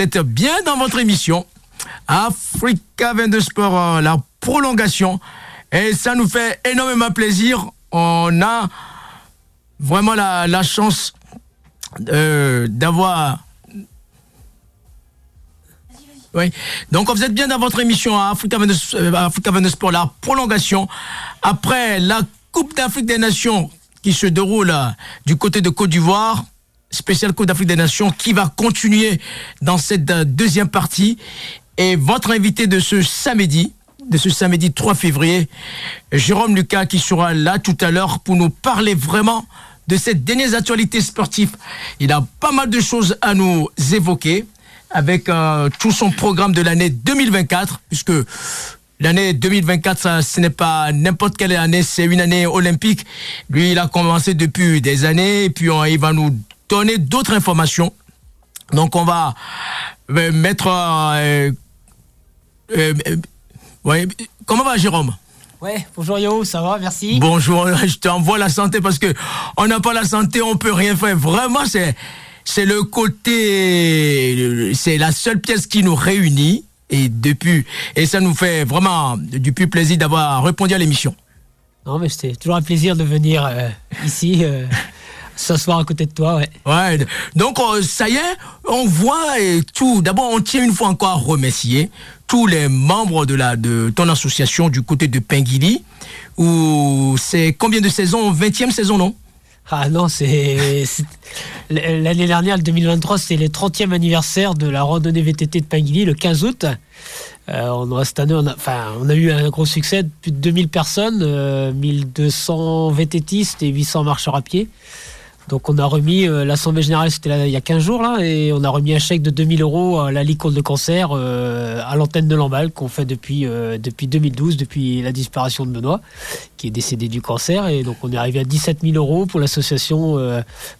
vous êtes bien dans votre émission Africa 22 Sport, euh, la prolongation. Et ça nous fait énormément plaisir. On a vraiment la, chance euh, d'avoir oui. Donc, vous êtes bien dans votre émission Africa 22, euh, Africa 22 Sport, la prolongation. Après la Coupe d'Afrique des Nations qui se déroule du côté de Côte d'Ivoire, spécial Coupe d'Afrique des Nations, qui va continuer dans cette euh, deuxième partie. Et votre invité de ce samedi, de ce samedi 3 février, Jérôme Lucas, qui sera là tout à l'heure pour nous parler vraiment de cette dernière actualité sportive. Il a pas mal de choses à nous évoquer avec euh, tout son programme de l'année 2024, puisque l'année 2024, ça, ce n'est pas n'importe quelle année, c'est une année olympique. Lui, il a commencé depuis des années, et puis il va nous donner d'autres informations. Donc, on va euh, mettre... Euh, ouais. Comment va Jérôme? Ouais, bonjour Yo, ça va, merci. Bonjour, je t'envoie la santé parce que on n'a pas la santé, on peut rien faire. Vraiment, c'est c'est le côté, c'est la seule pièce qui nous réunit et depuis, et ça nous fait vraiment du plus plaisir d'avoir répondu à l'émission. Non, mais c'était toujours un plaisir de venir euh, ici. Euh, s'asseoir à côté de toi, ouais. Ouais, donc euh, ça y est, on voit et tout. D'abord, on tient une fois encore à remercier tous les membres de, la, de ton association du côté de Pinguili, où c'est combien de saisons? 20e saison, non? Ah non, c'est l'année dernière, le 2023, c'est le 30e anniversaire de la randonnée VTT de Pinguili, le 15 août. Euh, on, cette année, on a, enfin, on a eu un gros succès, plus de 2000 personnes, 1200 euh, VTTistes et 800 marcheurs à pied. Donc on a remis, euh, l'Assemblée Générale c'était il y a 15 jours et on a remis un chèque de 2000 euros à la Ligue contre le cancer euh, à l'antenne de Lamballe qu'on fait depuis, euh, depuis 2012, depuis la disparition de Benoît, qui est décédé du cancer. Et donc on est arrivé à 17 000 euros pour l'association,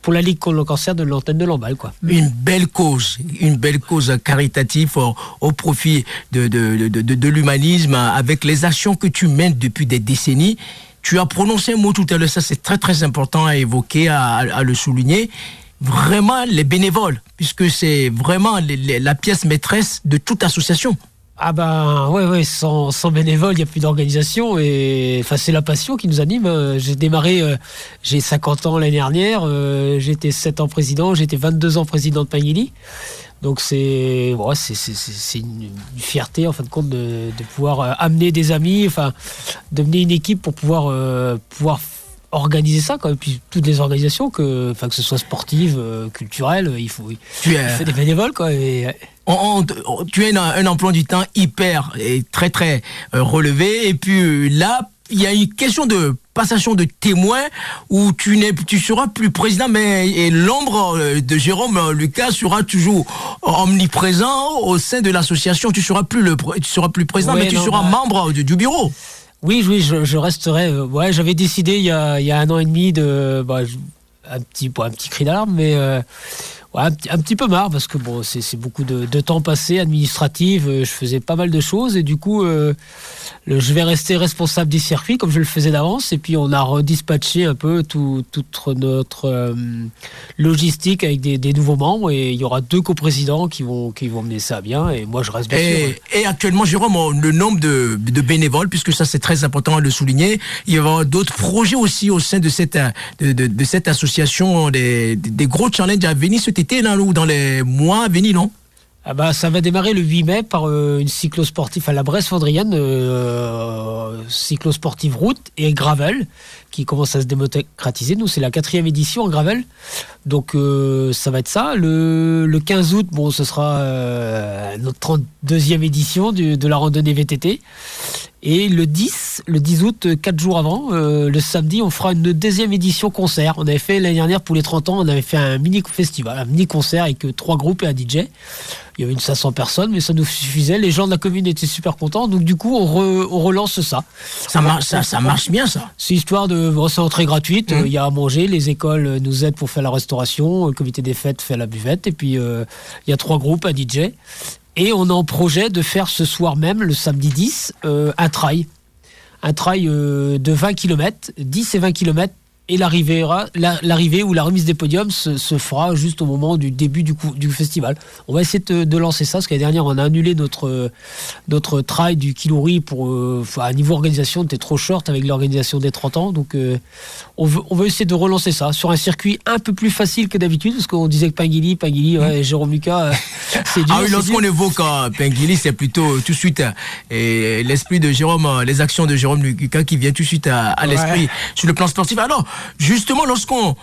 pour la Ligue contre le cancer de l'antenne de Lamballe. Une belle cause, une belle cause caritative au, profit de l'humanisme avec les actions que tu mènes depuis des décennies. Tu as prononcé un mot tout à l'heure, ça c'est très très important à évoquer, à, le souligner. Vraiment les bénévoles, puisque c'est vraiment la pièce maîtresse de toute association. Ah ben ouais ouais sans, bénévoles il n'y a plus d'organisation et enfin c'est la passion qui nous anime. J'ai démarré euh, j'ai 50 ans l'année dernière, euh, j'étais 7 ans président, j'étais 22 ans président de Pagili. Donc c'est c'est une, fierté en fin de compte de, pouvoir euh, amener des amis, enfin de mener une équipe pour pouvoir euh, pouvoir organiser ça Et puis toutes les organisations que enfin que ce soit sportive, euh, culturelle, il faut tu es, des bénévoles quoi. tu as un, emploi du temps hyper et très très relevé et puis là il y a une question de passation de témoin où tu n'es tu seras plus président mais l'ombre euh, de Jérôme euh, Lucas sera toujours omniprésent au sein de l'association. Tu seras plus le tu seras plus président mais tu seras bah, membre du, bureau. Oui oui je, resterai euh, ouais j'avais décidé il y, a, il y a un an et demi de bah, un petit un petit cri d'alarme mais Ouais, un, petit peu marre parce que bon, c'est beaucoup de, temps passé administratif. je faisais pas mal de choses et du coup, je vais rester responsable des circuits comme je le faisais d'avance. Et puis on a redispatché un peu tout, toute notre euh, logistique avec des, nouveaux membres. Et il y aura deux coprésidents qui vont, qui vont mener ça à bien. Et moi, je reste bien et, Et actuellement, Jérôme, le nombre de, bénévoles, puisque ça c'est très important de le souligner, il y aura d'autres projets aussi au sein de cette, de, de, cette association, des, des, gros challenges à venir été, dans les mois à non? Ah bah, ça va démarrer le 8 mai par euh, une cyclosportive à la Bresse-Fondrienne, euh, cyclosportive route et gravel, qui commence à se démocratiser. Nous, c'est la quatrième édition en gravel. Donc, euh, ça va être ça. Le, le, 15 août, bon, ce sera euh, notre 32e édition de la randonnée VTT. Et le 10, le 10 août, 4 jours avant, euh, le samedi, on fera une deuxième édition concert. On avait fait l'année dernière pour les 30 ans, on avait fait un mini festival, un mini concert avec euh, trois groupes et un DJ. Il y avait une 500 personnes, mais ça nous suffisait. Les gens de la commune étaient super contents. Donc du coup, on, relance ça. Ça, marche, ça, marche bien, ça. C'est histoire de c'est entrée gratuite. Mmh. Il y a à manger. Les écoles nous aident pour faire la restauration. Le comité des fêtes fait la buvette. Et puis euh, il y a trois groupes, un DJ. Et on a en projet de faire ce soir même, le samedi 10, euh, un trail. Un trail euh, de 20 km, 10 et 20 km. Et l'arrivée l'arrivée ou la remise des podiums se, fera juste au moment du début du, du festival. On va essayer de, lancer ça, parce qu'année dernière, on a annulé notre, notre trail du Kilori pour, euh, à niveau organisation, était trop short avec l'organisation des 30 ans. Donc, euh, on, veut, on veut essayer de relancer ça sur un circuit un peu plus facile que d'habitude, parce qu'on disait que Pinguili, Pinguili, ouais, Jérôme Lucas, euh, c'est dur. Ah oui, lorsqu'on évoque Pinguili, c'est plutôt tout de suite l'esprit de Jérôme, les actions de Jérôme Lucas qui vient tout de suite à, l'esprit sur le plan sportif. Alors, justement, lorsqu'on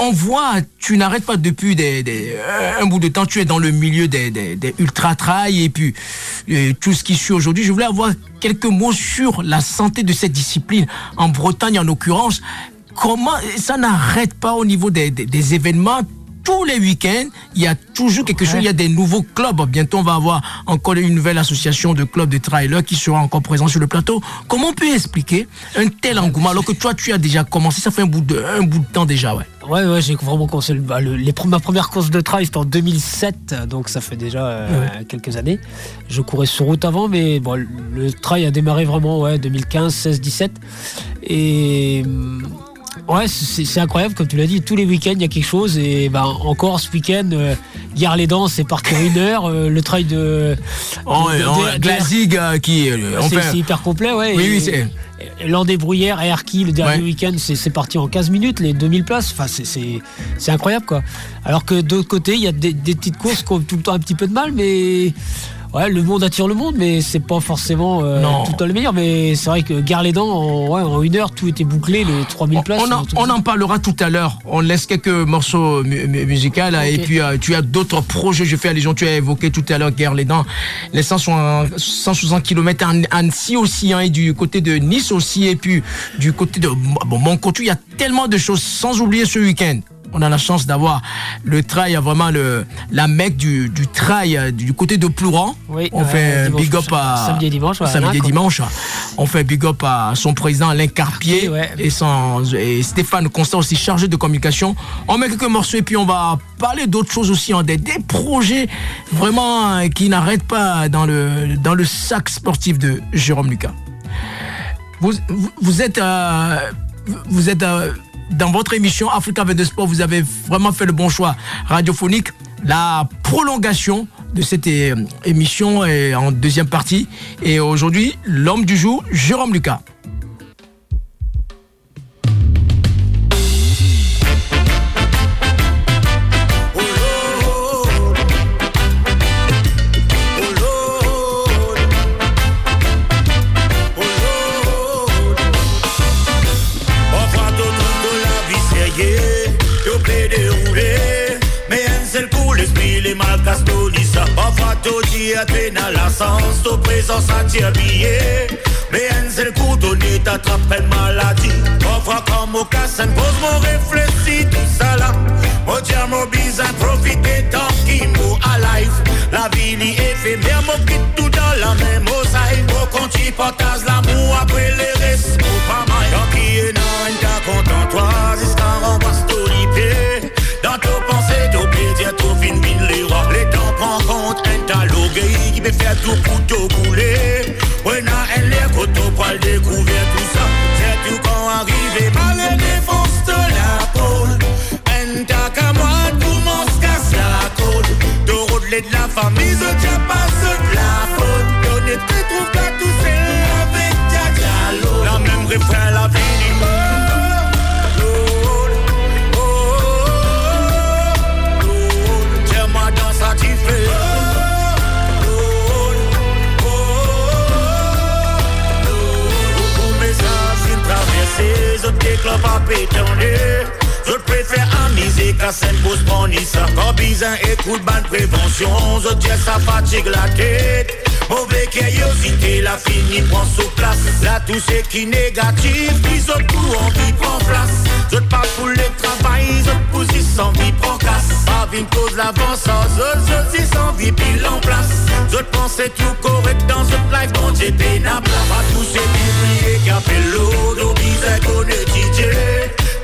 on voit, tu n'arrêtes pas depuis des, un bout de temps, tu es dans le milieu des, des ultra trail et puis tout ce qui suit aujourd'hui. Je voulais avoir quelques mots sur la santé de cette discipline en Bretagne en l'occurrence. Comment ça n'arrête pas au niveau des, événements tous les week-ends, il y a toujours quelque chose, il y a des nouveaux clubs. Bientôt, on va avoir encore une nouvelle association de clubs de trailers qui sera encore présent sur le plateau. Comment on peut expliquer un tel engouement alors que toi, tu as déjà commencé, ça fait un bout de, un bout de temps déjà, ouais. Ouais, ouais, j'ai vraiment commencé. Bah, les, ma première course de trail, c'était en 2007, donc ça fait déjà euh, quelques années. Je courais sur route avant, mais bon, le trail a démarré vraiment, ouais, 2015, 16, 17. Et Ouais, c'est incroyable, comme tu l'as dit, tous les week-ends il y a quelque chose. Et ben, encore ce week-end, euh, Gare les Dents, c'est parti une heure. Euh, le trail de. Oh, Glazig euh, qui. c'est hyper complet, ouais. Oui, oui, c'est. L'an des Bruyères et Arki, le dernier week-end, c'est parti en 15 minutes, les 2000 places. Enfin, c'est incroyable, quoi. Alors que d'autre côté, il y a des, des, petites courses qui ont tout le temps un petit peu de mal, mais ouais, le monde attire le monde, mais c'est pas forcément euh, tout le temps le meilleur. Mais c'est vrai que Gare les Dents, en, ouais, en, une heure, tout était bouclé, les 3000 places. On, en, parlera tout à l'heure. On laisse quelques morceaux musicaux et puis euh, tu as d'autres projets. Je fais allusion, tu as évoqué tout à l'heure Gare les Dents, les 160 km à Annecy aussi, hein, et du côté de Nice aussi, et puis du côté de bon, mon côté, il y a tellement de choses, sans oublier ce week-end on a la chance d'avoir le trail, vraiment le, la mecque du, du trail euh, du côté de Plouran. on fait big up à samedi et dimanche. samedi et dimanche. On fait big up à son président Alain Carpier et, son, et Stéphane Constant aussi chargé de communication. On met quelques morceaux et puis on va parler d'autres choses aussi, hein, des, des, projets vraiment euh, qui n'arrêtent pas dans le, dans le sac sportif de Jérôme Lucas. Vous, vous, êtes, euh, vous êtes dans votre émission Africa 22 Sport, vous avez vraiment fait le bon choix radiophonique. La prolongation de cette euh, émission est en deuxième partie. Et aujourd'hui, l'homme du jour, Jérôme Lucas. Sens, to présence attire billet. Mais un seul coup donné t'attrape une maladie. Parfois comme au casse, pose mon réfléchis tout ça là. Mon dieu, mon bizarre, profiter tant qu'il mou alive. La vie ni éphémère, mon quitte tout dans la même mosaïque. Au compte, tu partages l'amour après les restes. Pas mal, tant qui est non, un content toi, jusqu'à remplacer tout l'ipé. Dans ton pensée, tout plaisir, tout fin, fin, qui peut faire tout pour te couler. Ouais, n'a elle est coteau pour le découvrir tout ça. C'est tout quand arrive, par les défenses de la pôle. Un tac à moi pour mon casse la côte. De rodeler de la famille, je tiens pas de la faute. Donner tes trouves qu'à tous c'est avec Diagalo. La même refrain, la pétonner. Je préfère amuser qu'à scène pour se prendre ça. Quand bizarre écoute bonne prévention, je dis ça fatigue la tête. Mauvais curiosité, la fini prend sous place. Là, tout ce qui négatif, ils ont tout en qui prend place. Je parle pour le travail, pousse sans vie prend casse. Pas une cause l'avance, je, je dis sans vie pile en place. Je pensais tout correct dans ce life, bon Dieu, pénable. Pas tous ces qui appellent l'eau, bizarre qu'on est DJ.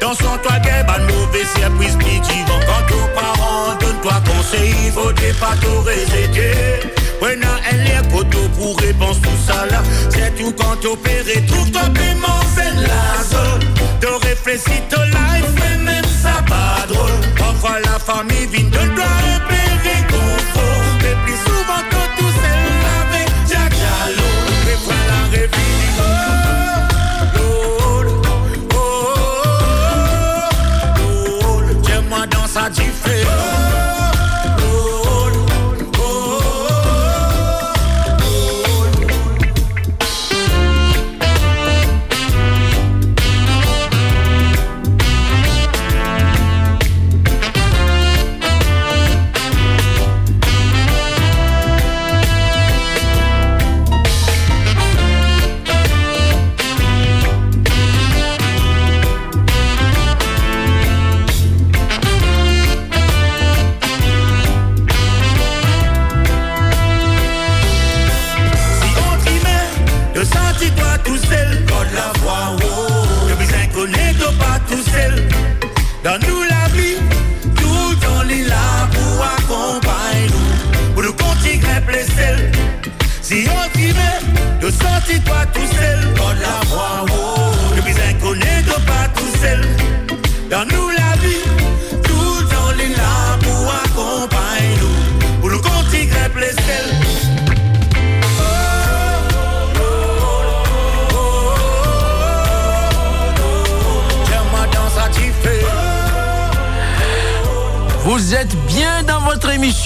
Dans son toit, gueule, ban mauvais surprise, vivant. Quand tes parents donne-toi conseil, il faut pas tout réséter. Ouais, non, elle est poteau pour réponse tout ça là. C'est tout quand opéré, trouve-toi paiement, c'est la zone. De réfléchir, te la Vous famille don't toi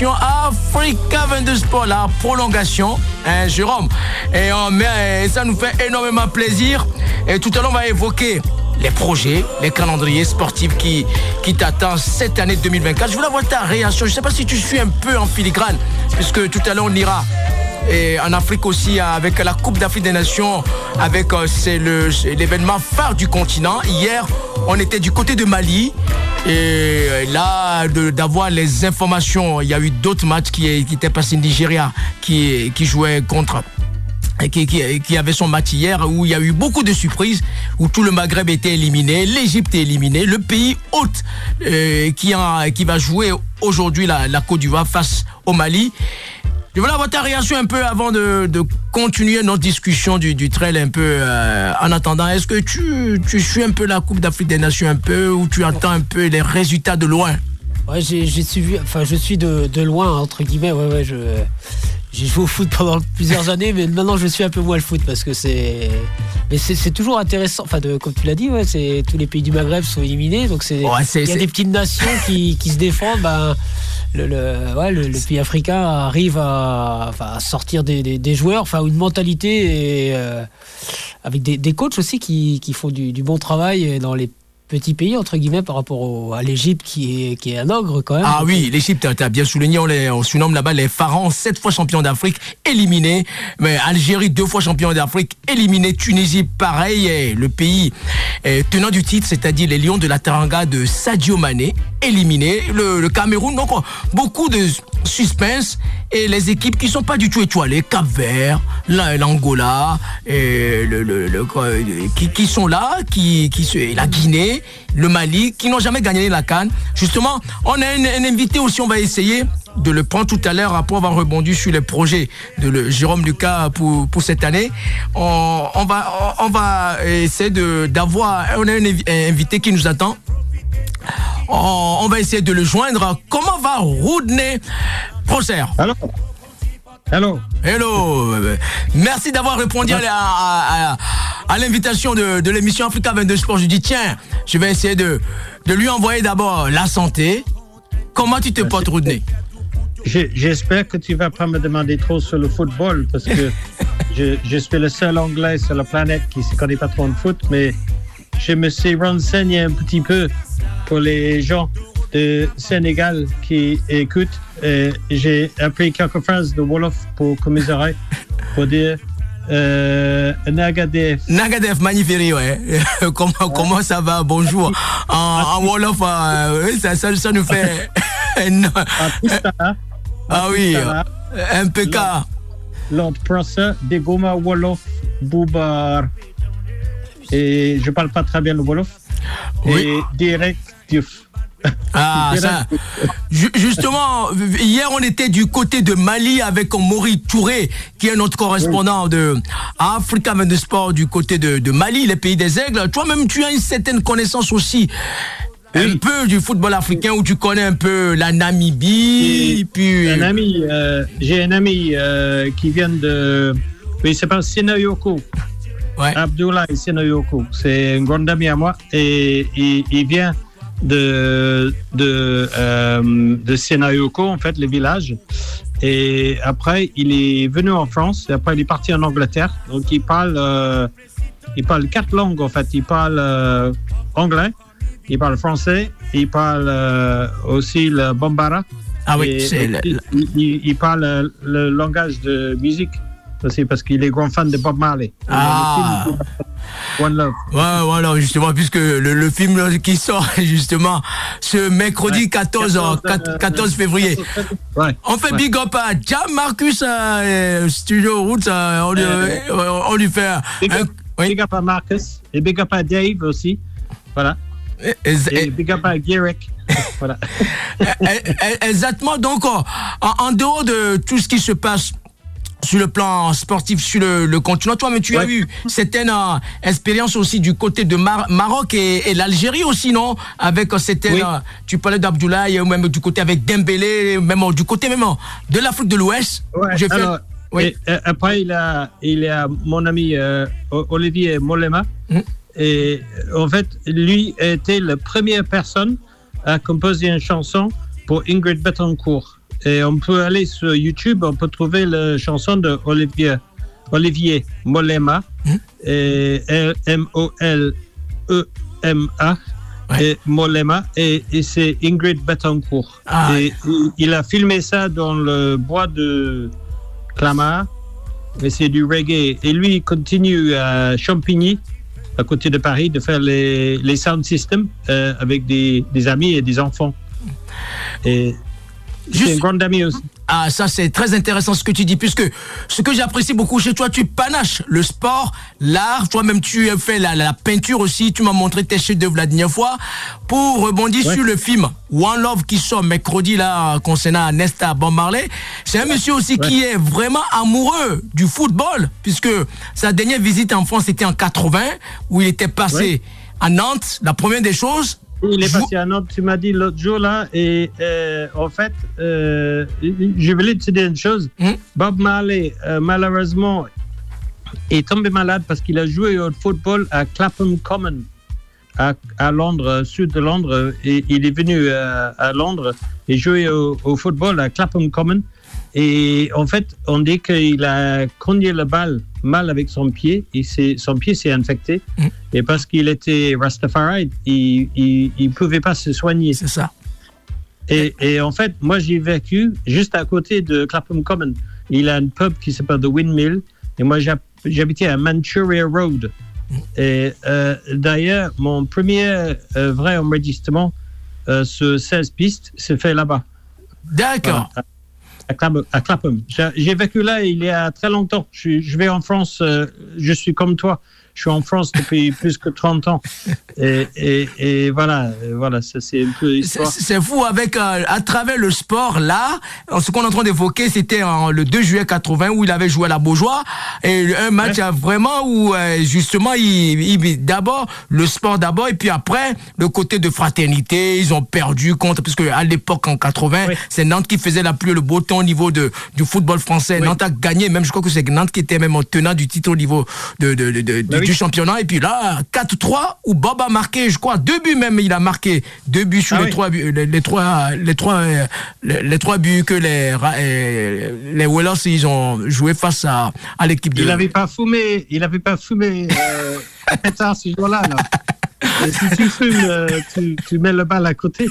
Africa 22 Sport, la prolongation, hein, Jérôme. Et, on met, ça nous fait énormément plaisir. Et tout à l'heure, on va évoquer les projets, les calendriers sportifs qui, qui t'attendent cette année 2024. Je voulais avoir ta réaction. Je ne sais pas si tu suis un peu en filigrane, puisque tout à l'heure, on ira et en Afrique aussi avec la Coupe d'Afrique des Nations, avec euh, c'est l'événement phare du continent. Hier, on était du côté de Mali. Et là, d'avoir les informations, il y a eu d'autres matchs qui, étaient passés Nigeria, qui, qui jouait contre qui, qui, avait son match hier où il y a eu beaucoup de surprises, où tout le Maghreb était éliminé, l'Égypte est éliminée, le pays hôte euh, qui, va jouer aujourd'hui la Côte d'Ivoire face au Mali. Je voulais avoir ta réaction un peu avant de, de continuer notre discussion du, du trail un peu euh, en attendant. Est-ce que tu, tu suis un peu la Coupe d'Afrique des Nations un peu ou tu attends un peu les résultats de loin? Ouais, j'ai suivi, enfin je suis de, de, loin entre guillemets. Ouais, ouais, je j'ai joué au foot pendant plusieurs années, mais maintenant je suis un peu moins le foot parce que c'est, mais c'est toujours intéressant. Enfin, de, comme tu l'as dit, ouais, c'est tous les pays du Maghreb sont éliminés, donc c'est il y a des petites nations qui, qui se défendent. Ben, le, le, le, pays africain arrive à, à sortir des, des, des, joueurs, enfin une mentalité et, euh, avec des, des, coachs aussi qui, qui font du, du, bon travail dans les petit pays, entre guillemets, par rapport à l'Égypte qui est, qui est un ogre quand même. Ah oui, l'Égypte, tu as bien souligné, on, les, on surnomme là-bas les pharaons, sept fois champions d'Afrique, éliminés. Mais Algérie, deux fois champion d'Afrique, éliminé. Tunisie, pareil. Le pays tenant du titre, c'est-à-dire les Lions de la Teranga de Sadio Mané, éliminé. Le, Cameroun, donc beaucoup de suspense et les équipes qui sont pas du tout étoilées, Cap Vert, l'Angola, le, le, le, qui, sont là, qui la Guinée, le Mali, qui n'ont jamais gagné la Cannes. Justement, on a un, invité aussi, on va essayer de le prendre tout à l'heure après avoir rebondi sur les projets de Jérôme Lucas pour, pour cette année. On, va, essayer d'avoir, on a un invité qui nous attend on, va essayer de le joindre. Comment va Rodney Hello. Hello. Merci d'avoir répondu à, à, à, l'invitation de, de l'émission Africa 22 Sport. Je dis, tiens, je vais essayer de, de lui envoyer d'abord la santé. Comment tu te portes, Rodney? J'espère que tu vas pas me demander trop sur le football parce que je, je, suis le seul anglais sur la planète qui ne connaît pas trop de foot, mais je me suis renseigné un petit peu pour les gens de Sénégal qui écoutent. J'ai appris quelques phrases de Wolof pour commisérer, pour dire euh, Nagadef. Nagadef, magnifique, ouais. comment, ouais. comment ça va? Bonjour. En, en Wolof, euh, ça, ça, ça, nous fait. ah oui, MPK. L'autre procès de Goma Wolof Boubar. Et je parle pas très bien le Wolof. Oui. Et direct ah, ça. Justement, hier, on était du côté de Mali avec Maury Touré, qui est notre correspondant oui. de Africa de Sport du côté de, de, Mali, les pays des aigles. Toi-même, tu as une certaine connaissance aussi. Oui. Un peu du football africain où tu connais un peu la Namibie. Puis... Un ami, euh, j'ai un ami euh, qui vient de. Oui, il s'appelle Sinayoko. Ouais. Abdoulaye Sinayoko. C'est un grand ami à moi et il vient de, de, euh, de Senayoko, en fait, le village. Et après, il est venu en France, et après, il est parti en Angleterre. Donc, il parle, euh, il parle quatre langues, en fait. Il parle euh, anglais, il parle français, il parle euh, aussi le bambara. Ah oui, c'est il, il, il, parle le langage de musique aussi parce qu'il est grand fan de Bob Marley. Ah. One Love. Ouais, voilà, justement, puisque le, le, film qui sort justement ce mercredi ouais. 14, 14, 14, février. Ouais. On fait ouais. big up à Jam Marcus euh, Studio Roots. Euh, on, lui, euh, on, lui, fait big, un, up, oui. big up à Marcus et big up à Dave aussi. Voilà. Et, et, et big up à Garrick. voilà. Exactement. Donc, en, en dehors de tout ce qui se passe sur le plan sportif sur le, le continent. Toi, mais tu ouais. as eu certaines euh, expériences aussi du côté de Mar Maroc et, et l'Algérie aussi, non? Avec euh, certaines, oui. euh, tu parlais d'Abdoulaye, même du côté avec Dembélé, même du côté même de l'Afrique de l'Ouest. Ouais, oui. Euh, après, il a, il a mon ami euh, Olivier Molema. Mmh. Et en fait, lui était la première personne à composer une chanson pour Ingrid Betancourt. Et on peut aller sur YouTube, on peut trouver la chanson de Olivier, Olivier Molema, Hmm. et M-O-L-E-M-A, Ouais. et Molema, et, et c'est Ingrid Betancourt. Ah. Et, il- il a filmé ça dans le bois de Clamart, et c'est du reggae. Et lui, il continue à Champigny, à côté de Paris, de faire les, les sound systems euh, avec des, des amis et des enfants. Et Juste- c'est une grande amie aussi. Ah, ça c'est très intéressant ce que tu dis, puisque ce que j'apprécie beaucoup chez toi, tu panaches le sport, l'art, toi-même tu as fait la, la peinture aussi, tu m'as montré tes chefs-d'œuvre la dernière fois. Pour rebondir Ouais. sur le film One Love qui sort mercredi là concernant Nesta Bob Marley, c'est un monsieur aussi Ouais. qui est vraiment amoureux du football, puisque sa dernière visite en France était en 80, où il était passé Ouais. à Nantes. La première des choses, Il est passé à Nantes, tu m'as dit l'autre jour là, et euh, en fait, euh, je voulais te dire une chose. Hmm? Bob Marley, euh, malheureusement, est tombé malade parce qu'il a joué au football à Clapham Common, à, à Londres, sud de Londres, et il est venu à Londres et jouer au, au football à Clapham Common. Et en fait, on dit qu'il a cogné le balle mal avec son pied, et son pied s'est infecté. Mm. Et parce qu'il était Rastafari, il ne pouvait pas se soigner. c'est ça. Et, et en fait, moi, j'ai vécu juste à côté de Clapham Common. Il a un pub qui s'appelle The Windmill. Et moi, j'hab- j'habitais à Manchuria Road. Et euh, d'ailleurs, mon premier euh, vrai enregistrement euh, sur 16 pistes s'est fait là-bas, D'accord. À Clapham. J'ai vécu là il y a très longtemps. Je, je vais en France, euh, je suis comme toi. Je suis en France depuis plus que 30 ans. Et, et, et voilà, euh, voilà, ça c'est un peu C'est fou avec euh, à travers le sport là euh, ce qu'on est en train d'évoquer c'était en le 2 juillet 80 où il avait joué à la Beaujoire et un match Ouais. euh, vraiment où euh, justement il, il- d'abord le sport d'abord et puis après le côté de fraternité ils ont perdu contre parce que à l'époque en 80 Oui. c'est Nantes qui faisait la pluie le beau temps au niveau de du football français Oui. Nantes a gagné même je crois que c'est Nantes qui était même en tenant du titre au niveau de, de, de- de- Bah du oui. Championnat et puis là 4-3 où Bob a marqué je crois deux buts même il a marqué deux buts sur Ah les oui. trois buts les, les trois les trois les, les trois buts que les euh, les Whalers ils ont joué face à, à l'équipe de Il n'avait pas fumé, il avait pas fumé euh, pétard ce jour-là. Là. Si tu fumes, euh, tu, tu mets le bal à côté.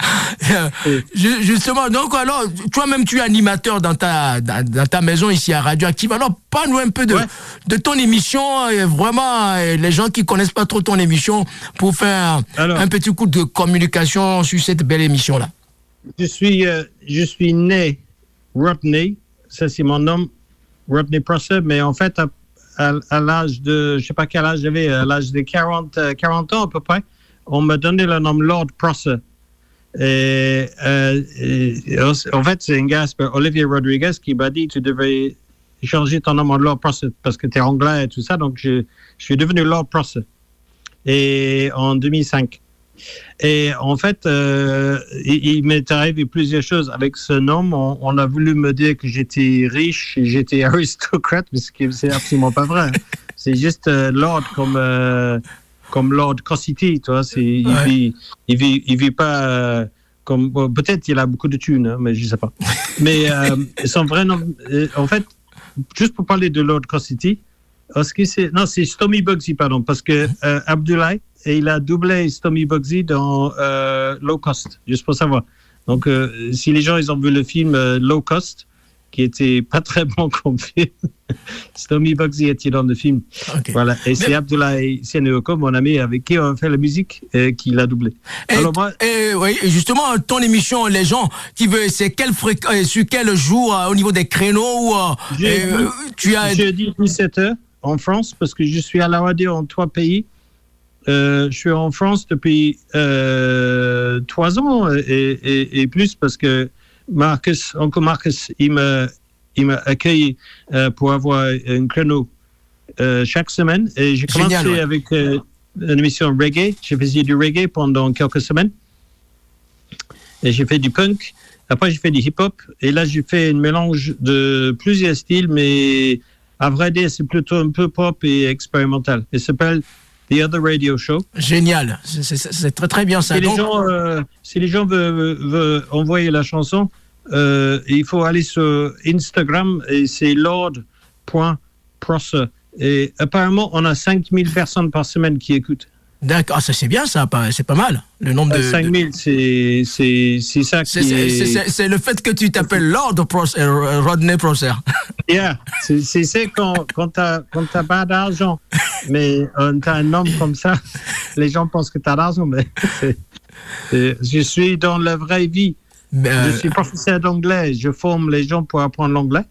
Ju- justement donc alors toi-même tu es animateur dans ta dans, dans ta maison ici à Radioactive alors parle-nous un peu de Ouais. de ton émission et vraiment euh, les gens qui connaissent pas trop ton émission pour faire Alors. un petit coup de communication sur cette belle émission là Je suis, euh, je suis né Rodney, ça c'est mon nom, Rodney Prosser, mais en fait, à, à- à l'âge de, je sais pas quel âge j'avais, à l'âge de 40, euh, 40 ans à peu près, on m'a donné le nom Lord Prosser. Et, euh, et, en fait, c'est un gars, Olivier Rodriguez, qui m'a dit tu devrais changer ton nom en Lord Prosser parce que tu es anglais et tout ça. Donc, je, suis devenu Lord Prosser. Et en 2005. Et en fait, euh, il, m'est arrivé plusieurs choses avec ce nom. On, a voulu me dire que j'étais riche j'étais aristocrate, mais ce c'est absolument pas vrai. C'est juste euh, Lord comme euh, comme Lord Cossity, tu vois. C'est il Ouais. vit il vit il vit pas euh, comme bon, peut-être il a beaucoup de thunes, hein, mais je sais pas. Mais euh, son vrai nom, euh, en fait, juste pour parler de Lord Cossity, est-ce que c'est non c'est Stomy Bugsy pardon parce que euh, Abdoulaye et il a doublé Stomy Bugsy dans euh, Low Cost juste pour savoir donc euh, si les gens ils ont vu le film euh, Low Cost qui était pas très bon comme film. Stomy Bugsy était dans le film? Voilà. Et c'est Abdoulaye Sianeoko mon ami avec qui on fait la musique qui l'a doublé. Et, alors moi et, oui, justement, ton émission, les gens qui veulent, c'est quel euh, sur quel jour euh, au niveau des créneaux ou, euh, euh, tu as Jeudi 17h en France parce que je suis à la radio en trois pays. Euh, je suis en France depuis euh, trois ans et, et- et plus parce que Marcus, Uncle Marcus, il m'a il m'a accueilli euh, pour avoir un créneau euh, chaque semaine et j'ai commencé Génial, ouais. avec euh, une émission reggae. J'ai fait du reggae pendant quelques semaines et j'ai fait du punk. Après, j'ai fait du hip-hop. Et là, j'ai fait un mélange de plusieurs styles, mais à vrai dire, c'est plutôt un peu pop et expérimental. Il s'appelle the other radio show. Génial, c'est- très très bien ça. Si les gens, euh, si les gens veulent, veulent envoyer la chanson, euh, il faut aller sur Instagram et c'est lord.prosser. Et apparemment, on a 5000 personnes par semaine qui écoutent. D'accord, Ah, ça c'est bien ça, c'est pas mal. Le nombre de. Euh, 5000, c'est c'est ça c'est- qui est. c'est- le fait que tu t'appelles Lord Prosser, euh, Rodney Prosser. Yeah, c'est c'est quand quand t'as pas d'argent, mais euh, t'as un nom comme ça, les gens pensent que t'as d'argent, mais je suis dans la vraie vie. Euh, Je suis professeur d'anglais, je forme les gens pour apprendre l'anglais.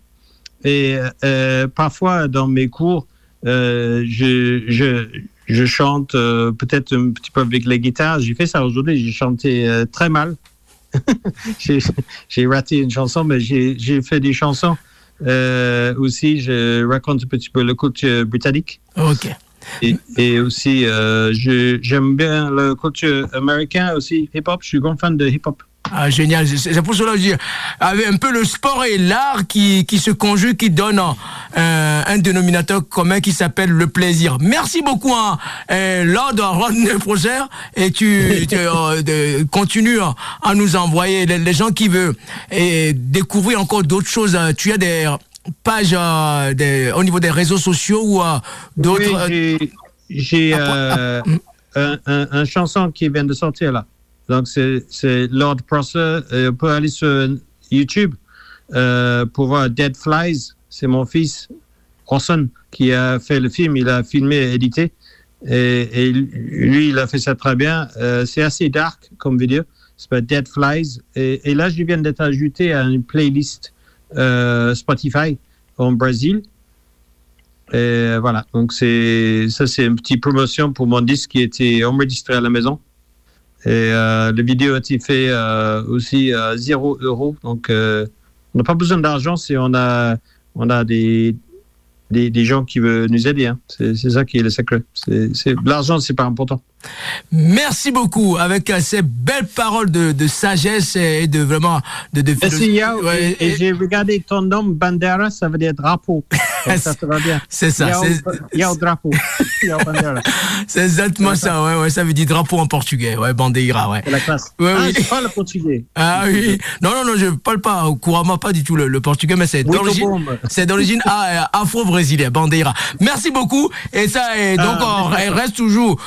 Et euh, parfois, dans mes cours, euh, je, je, je chante euh, peut-être un petit peu avec les guitares. J'ai fait ça aujourd'hui, j'ai chanté très mal. j'ai raté une chanson, mais j'ai fait des chansons. Aussi, je raconte un petit peu le culture britannique. ok. Et, et aussi, euh, j'aime bien le culture américain aussi, hip-hop. Je suis grand fan de hip-hop. Ah, génial, c'est pour cela que je dis, avec un peu le sport et l'art qui, qui se conjuguent, qui donnent euh, un dénominateur commun qui s'appelle le plaisir. Merci beaucoup, hein, Lord Rodney Prosser, et tu, tu, euh, continues à nous envoyer les, les gens qui veulent et découvrir encore d'autres choses. euh, Tu as des pages euh, des- au niveau des réseaux sociaux ou euh, d'autres. Oui, j'ai- Ah, euh, un, un- un chanson qui vient de sortir là. Donc, c'est Lord Prosser. Euh, on peut aller sur YouTube euh, pour voir Dead Flies. C'est mon fils, Orson, qui a fait le film. Il a filmé et édité. Et, lui, il a fait ça très bien. Euh, c'est assez dark comme vidéo. C'est s'appelle Dead Flies. Et, là, je viens d'être ajouté à une playlist Spotify en Brésil. Et voilà, donc ça, c'est une petite promotion pour mon disque qui était enregistré à la maison. Et euh, vidéo a été fait euh, aussi à 0 euros. Donc, euh, on n'a pas besoin d'argent si on a, on a des, des, des gens qui veulent nous aider. hein. C'est ça qui est le secret. L'argent, c'est pas important. Merci beaucoup avec euh, ces belles paroles de, de sagesse et de vraiment de, de Merci, Yao. Ouais, et j'ai regardé ton nom, Bandera, ça veut dire drapeau. Ça va bien. C'est ça, Yao, drapeau. Yao Bandera. C'est exactement ça, ouais, ouais, ça veut dire drapeau en portugais, ouais, bandeira, ouais. C'est la classe. Ouais, ah, oui. je parle portugais. Ah oui, non, non, non, je parle pas couramment pas du tout le, le portugais, mais c'est Oui, d'origine, bombe. c'est d'origine ah, euh, afro-brésilien, bandeira. Merci beaucoup. Et ça, et donc, Ah, on reste toujours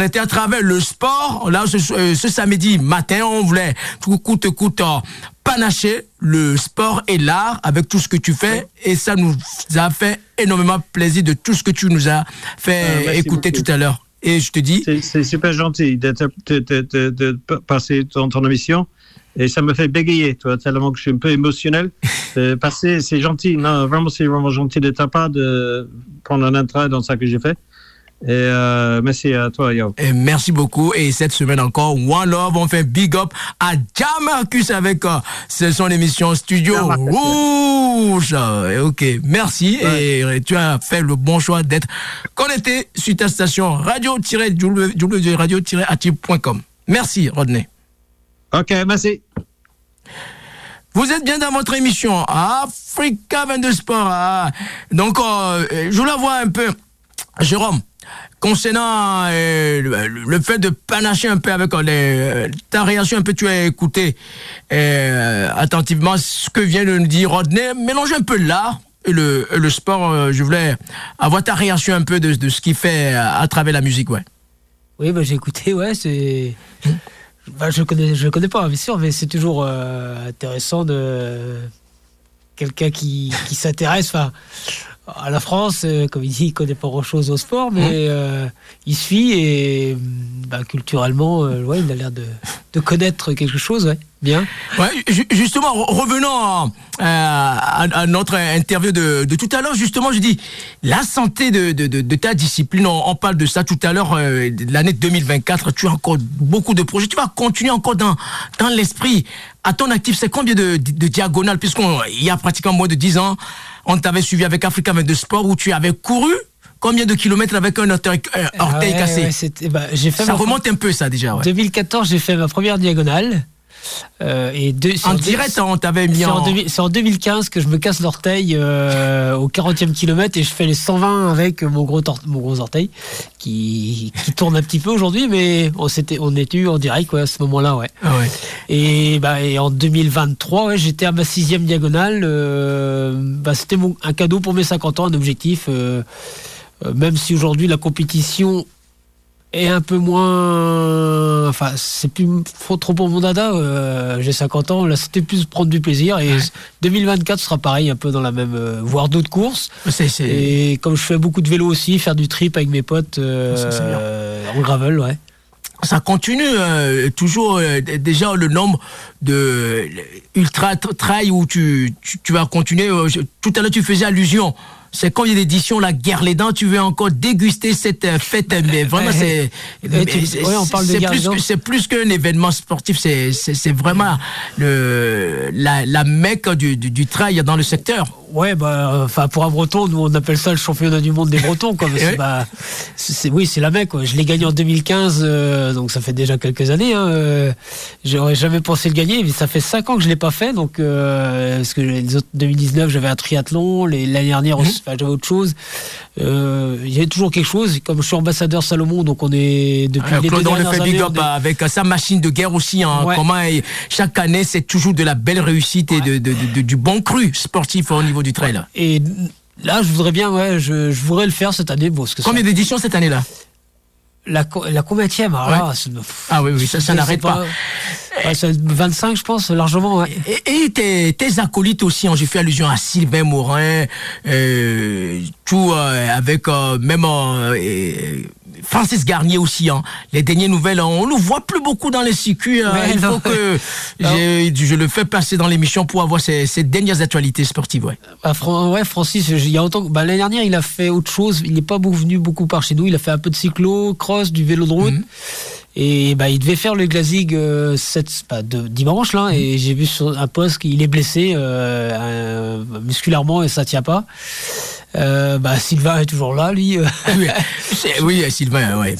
qu'on était à travers le sport. Là, ce, euh, ce samedi matin, on voulait tout coûte coûte euh, panacher le sport et l'art avec tout ce que tu fais. Et ça nous a fait énormément plaisir de tout ce que tu nous as fait Ah, écouter beaucoup. tout à l'heure. Et je te dis, C'est super gentil de, de, passer ton, ton émission. Et ça me fait bégayer, toi, tellement que je suis un peu émotionnel. Euh, passer, c'est gentil. Non, vraiment, c'est vraiment gentil de ta part de prendre un intérêt dans ça que j'ai fait. Et euh, merci à toi, Yo. Et merci beaucoup. Et cette semaine encore, One Love, on fait big up à Jamarcus avec euh, son émission Studio Jamarcus, Rouge. Euh, Ok, merci. Ouais. Et tu as fait le bon choix d'être connecté sur ta station radio-radio-active.com. Merci, Rodney. OK, merci. Vous êtes bien dans votre émission Africa 22 Sport. ah. Donc, euh, je voulais voir un peu, Jérôme, concernant euh, le, fait de panacher un peu avec euh, les, euh, ta réaction, un peu, tu as écouté attentivement ce que vient de nous dire Rodney. Mélange un peu l'art et le, sport. je voulais avoir ta réaction un peu de, ce qu'il fait à, travers la musique, ouais. Oui, bah, j'ai écouté, ouais, c'est. Bah, je connais, je connais pas, bien sûr, mais c'est toujours intéressant de quelqu'un qui, s'intéresse, à la France, euh, comme il dit, il connaît pas grand-chose au sport, mais euh, il suit et bah, culturellement, euh, ouais, il a l'air de, de connaître quelque chose, ouais, bien. Ouais, ju- justement, re- revenons euh, à, à notre interview de, de tout à l'heure. Justement, je dis la santé de, ta discipline. On, on parle de ça tout à l'heure. euh, L'année 2024, tu as encore beaucoup de projets. Tu vas continuer encore dans dans l'esprit. À ton actif, c'est combien de diagonales? Puisqu'il y a pratiquement moins de 10 ans, on t'avait suivi avec Africa 22 Sport où tu avais couru. Combien de kilomètres avec un orteil, orteil Ouais, cassé ouais, bah, fait Ça remonte un peu, ça déjà. Ouais. 2014, j'ai fait ma première diagonale. Euh, et en direct, on t'avait mis en... C'est en, 2015 que je me casse l'orteil euh, au 40e kilomètre et je fais les 120 avec mon gros, mon gros orteil qui, qui tourne un petit peu aujourd'hui, mais on, était, on était en direct à ce moment-là. Ouais. Ah ouais. Et, bah, et en 2023, ouais, j'étais à ma sixième diagonale. Euh, bah, C'était un cadeau pour mes 50 ans, un objectif. Même si aujourd'hui la compétition est un peu moins. Enfin, c'est plus trop pour mon dada. Euh, j'ai 50 ans, là, c'était plus prendre du plaisir. Et 2024 sera pareil, un peu dans la même. Euh, voire d'autres courses. Et comme je fais beaucoup de vélo aussi, faire du trip avec mes potes euh, en gravel, ouais. Ça continue toujours déjà le nombre de ultra trail où tu, tu, tu vas continuer. tout à l'heure tu faisais allusion c'est combien d'éditions la guerre les dents tu veux encore déguster cette euh, fête. Mais vraiment c'est c'est plus qu'un événement sportif c'est c'est vraiment le la, la mecque du, du, du trail dans le secteur Ouais, bah, enfin, pour un Breton, nous, on appelle ça le championnat du monde des Bretons, quoi. Bah, c'est, oui, c'est la mec, quoi. Je l'ai gagné en 2015, euh, donc ça fait déjà quelques années, hein, euh, J'aurais jamais pensé le gagner, mais ça fait 5 ans que je l'ai pas fait, donc, euh, parce que les autres, 2019, j'avais un triathlon, l'année dernière, mmh. j'avais autre chose. Euh, il y a toujours quelque chose. Comme je suis ambassadeur Salomon, donc on est depuis les Claude, deux on fait big up avec sa machine de guerre aussi. Hein. Comment chaque année, c'est toujours de la belle réussite et de, du bon cru sportif au niveau du trail. Et là, je voudrais bien, ouais, je, je voudrais le faire cette année. Bon, Combien d'éditions cette année-là la, la combienième ah, ah oui, oui, ça, ça n'arrête pas. 25, je pense, largement. Et, tes, tes, acolytes aussi, hein, j'ai fait allusion à Sylvain Morin, euh, tout euh, avec euh, même Francis Garnier aussi. Hein. Les dernières nouvelles, on ne le voit plus beaucoup dans les circuits. Hein. Il faut que je le fais passer dans l'émission pour avoir ces, dernières actualités sportives. Ouais, bah, ouais Francis, il y a autant, bah, l'année dernière, il a fait autre chose. Il n'est pas venu beaucoup par chez nous. Il a fait un peu de cyclo, cross, du vélo de route. Mhm. Et bah, il devait faire le Glazig euh, bah, de, dimanche là, et j'ai vu sur un poste qu'il est blessé euh, musculairement et ça tient pas. Euh, bah, Sylvain est toujours là, lui. oui, Sylvain, ouais.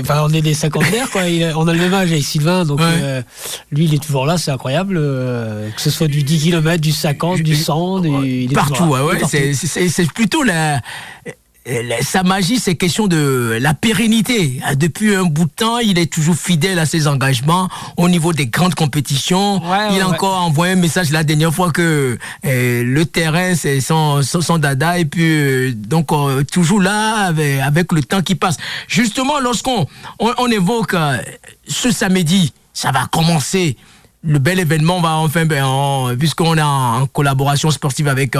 enfin, on est des cinquantenaires, quoi. on a le même âge avec Sylvain, donc euh, lui, il est toujours là, c'est incroyable. Euh, que ce soit du 10 km, du 50, du 100, il est partout, ouais, C'est plutôt la sa magie, c'est question de la pérennité. Ah, depuis un bout de temps, il est toujours fidèle à ses engagements au niveau des grandes compétitions. il a encore envoyé un message la dernière fois que eh, le terrain, c'est son, son, dada. Et puis, euh, donc, euh, toujours là avec, avec, le temps qui passe. Justement, lorsqu'on on, évoque euh, ce samedi, ça va commencer. Le bel événement va enfin, ben, puisqu'on est en collaboration sportive avec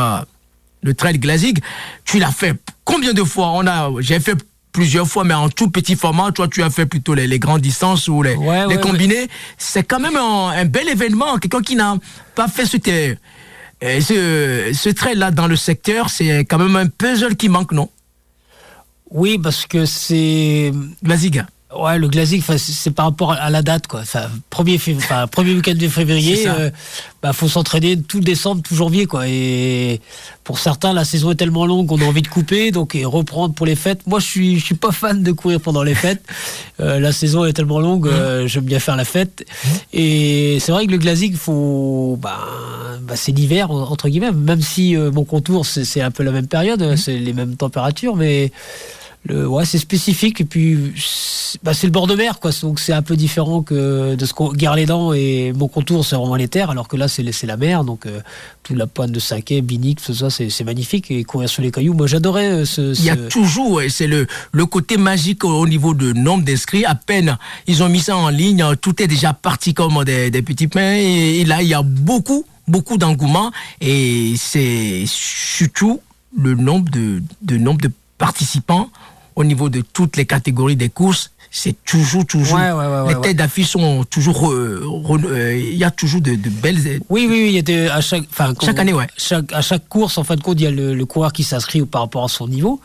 le trail Glazig, tu l'as fait combien de fois On a, j'ai fait plusieurs fois, mais en tout petit format. Toi, tu as fait plutôt les, grandes distances ou les, les combinés. C'est quand même un, bel événement. Quelqu'un qui n'a pas fait ce, ce, ce trail-là dans le secteur, c'est quand même un puzzle qui manque, non? Oui, parce que c'est... Glazig Ouais, le Glazig, c'est par rapport à la date, quoi. premier, premier week-end de février, il euh, bah, faut s'entraîner tout décembre, tout janvier, quoi. Et pour certains, la saison est tellement longue qu'on a envie de couper, donc et reprendre pour les fêtes. Moi, je suis, je suis pas fan de courir pendant les fêtes. Euh, la saison est tellement longue, euh, j'aime bien faire la fête. Et c'est vrai que le Glazig, faut, bah, bah c'est l'hiver entre guillemets, même si mon contour c'est un peu la même période, c'est les mêmes températures, mais ouais, c'est spécifique et puis bah, c'est le bord de mer quoi, donc c'est un peu différent que de ce qu'on garde les dents et mon contour c'est vraiment les terres alors que là c'est la mer. Donc euh, toute la pointe de saké, binique, tout ça c'est magnifique et courir sur les cailloux. Moi j'adorais euh, ce, Il y a toujours c'est le le côté magique au niveau de nombre d'inscrits. À peine ils ont mis ça en ligne, tout est déjà parti comme des, des petits pains et, là il y a beaucoup beaucoup d'engouement et c'est surtout le nombre de, de nombre de participants au niveau de toutes les catégories des courses, c'est toujours, toujours. les têtes d'affiche sont toujours. Euh, il y a toujours de, belles. Oui, oui, oui. Il y a des, à chaque, chaque année, ouais. Chaque, à chaque course, en fin de compte, il y a le, coureur qui s'inscrit par rapport à son niveau.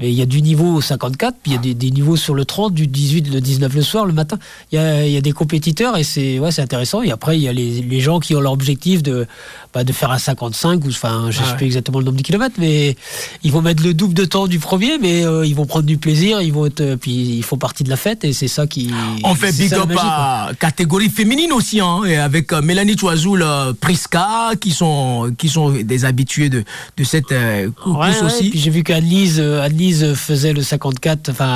Mais il y a du niveau au 54, puis il y a des, des niveaux sur le 30, du 18, le 19 le soir, le matin. Il y a, il y a des compétiteurs et c'est ouais, intéressant. Et après, il y a les, les gens qui ont leur objectif de, bah, de faire un 55, ou enfin, je ne Ah sais ouais. plus exactement le nombre de kilomètres, mais ils vont mettre le double de temps du premier, mais euh, ils vont prendre du plaisir, ils vont être, puis ils font partie de la fête et c'est ça qui. On fait big up à catégorie féminine aussi, hein, et avec euh, Mélanie Choisoul, euh, Prisca, qui sont, qui sont des habitués de, de cette euh, course ouais, aussi. Puis j'ai vu qu'Anne-Lise euh, Anne-Lise faisait le 54, enfin.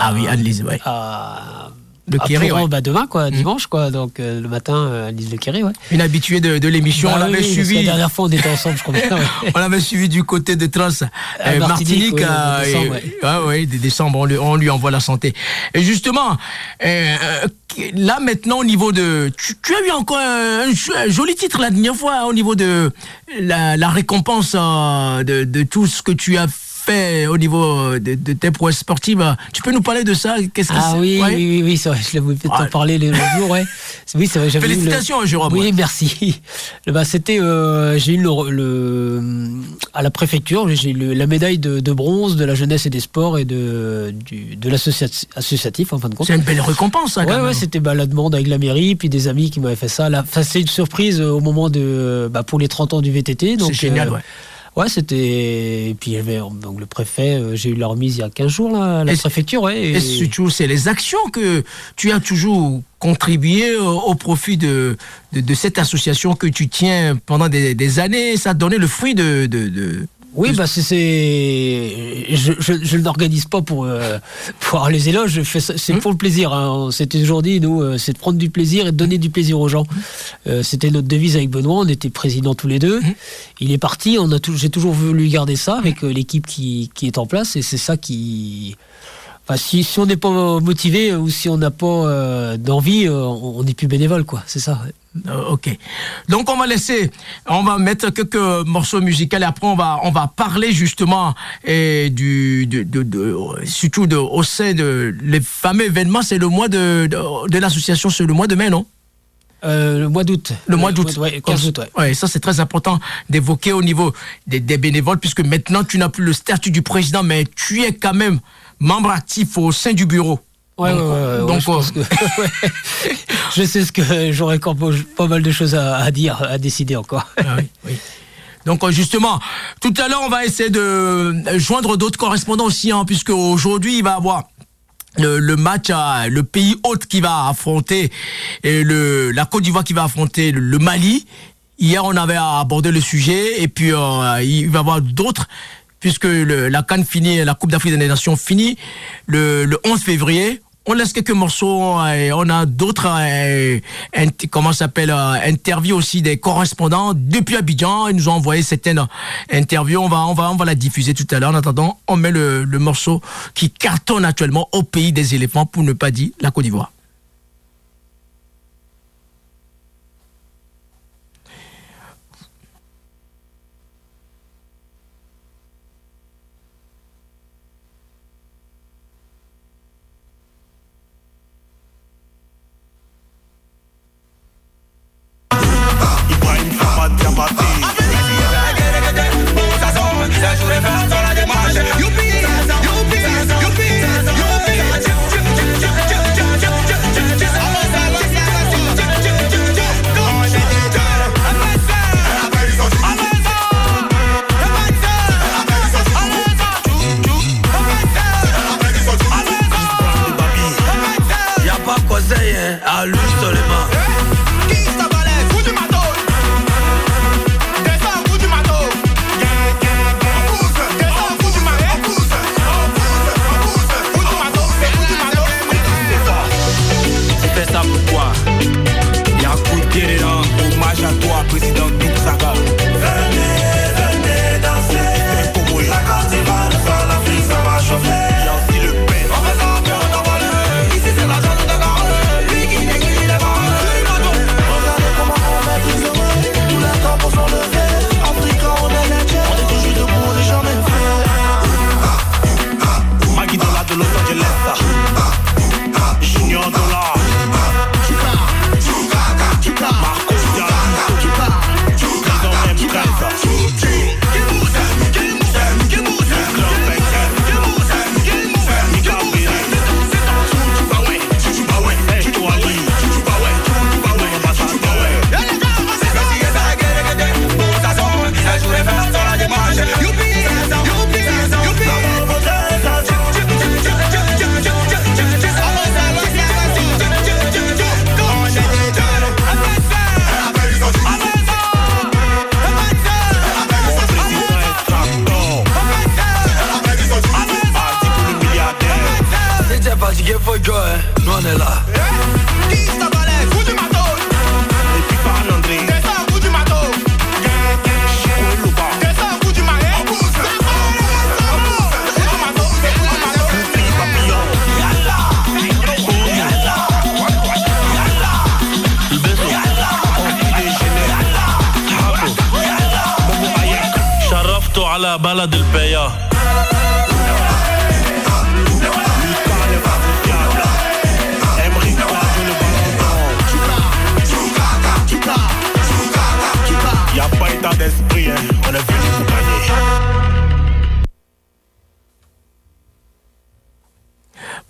Ah oui, Anne-Lise, ouais. À, Le Provence, ouais. bah, demain, quoi, dimanche, quoi. Donc euh, le matin, euh, Anne-Lise Le Kerry, ouais. Une habituée de, de l'émission. Bah on oui, l'avait oui, suivi. La dernière fois, on était ensemble, je crois. ouais. On l'avait suivi du côté de Trans, euh, Martinique, Martinique, euh, de décembre, ouais. ouais, ouais, décembre, on lui, on lui envoie la santé. Et justement, euh, euh, là maintenant au niveau de, tu, tu as eu encore un, jo- un joli titre la dernière fois hein, au niveau de la, la récompense euh, de, de tout ce que tu as fait au niveau de, de tes prouesses sportives. Tu peux nous parler de ça? Qu'est-ce que Ah c'est? oui, Ouais. oui, oui, oui, vrai, je l'avais peut-être Ah. en parler le jour, ouais. Oui, c'est vrai, j'avais eu le- Félicitations, Jérôme. Oui, merci. Bah, c'était, euh, j'ai eu le, le- à la préfecture, j'ai eu la médaille de, de bronze de la jeunesse et des sports et de, du, de l'associatif, associatif, en fin de compte. C'est une belle récompense, ça. quand Ouais, ouais, c'était bah, la demande avec la mairie, puis des amis qui m'avaient fait ça. Enfin, c'est une surprise euh, au moment de, bah, pour les 30 ans du VTT. Donc, C'est génial, euh, ouais. Ouais, c'était. Et puis, il y avait donc, le préfet, euh, j'ai eu la remise il y a 15 jours, là, à la préfecture, ouais. et- surtout, c'est les actions que tu as toujours contribué au, au profit de, de, de cette association que tu tiens pendant des, des années? Ça a donné le fruit de... de, de- Oui, bah c'est, c'est- je, je, je ne l'organise pas pour euh, pour avoir les éloges. Je fais ça, c'est Mmh. pour le plaisir. Hein. On s'était toujours dit, nous, euh, c'est de prendre du plaisir et de donner du plaisir aux gens. Mmh. Euh, c'était notre devise avec Benoît. On était présidents tous les deux. Il est parti. On a j'ai toujours voulu garder ça avec euh, l'équipe qui, qui est en place et c'est ça qui. Enfin, si, si on n'est pas motivé ou si on n'a pas euh, d'envie, euh, on n'est plus bénévole, quoi. C'est ça. Euh, ok. Donc on va laisser, on va mettre quelques morceaux musicaux et après on va, on va parler justement et du, de, de, de- surtout de, au sein de les fameux événements. C'est le mois de, de, l'association, c'est le mois de mai, non? Euh, le mois d'août. Le mois d'août. Ouais, 15 août, ouais. Ouais, ça c'est très important d'évoquer au niveau des, des bénévoles, puisque maintenant tu n'as plus le statut du président, mais tu es quand même membre actif au sein du bureau. Ouais, Donc, ouais, ouais, ouais, donc, je que sais ce que j'aurais encore pas- mal de choses à, à dire, à décider encore. Ah oui, oui. Donc euh, justement, tout à l'heure on va essayer de euh, joindre d'autres correspondants aussi, hein, puisque aujourd'hui il va y avoir le, le match, à, le pays hôte qui va affronter et le, la Côte d'Ivoire qui va affronter le, le Mali. Hier on avait abordé le sujet et puis euh, il va y avoir d'autres puisque la Cannes finit, la Coupe d'Afrique des Nations finit le, le 11 février. On laisse quelques morceaux euh, et on a d'autres, int- comment s'appelle, euh, interviews aussi des correspondants depuis Abidjan. Ils nous ont envoyé certaines interviews. On va, on va, on va la diffuser tout à l'heure. En attendant, on met le, le morceau qui cartonne actuellement au pays des éléphants, pour ne pas dire la Côte d'Ivoire.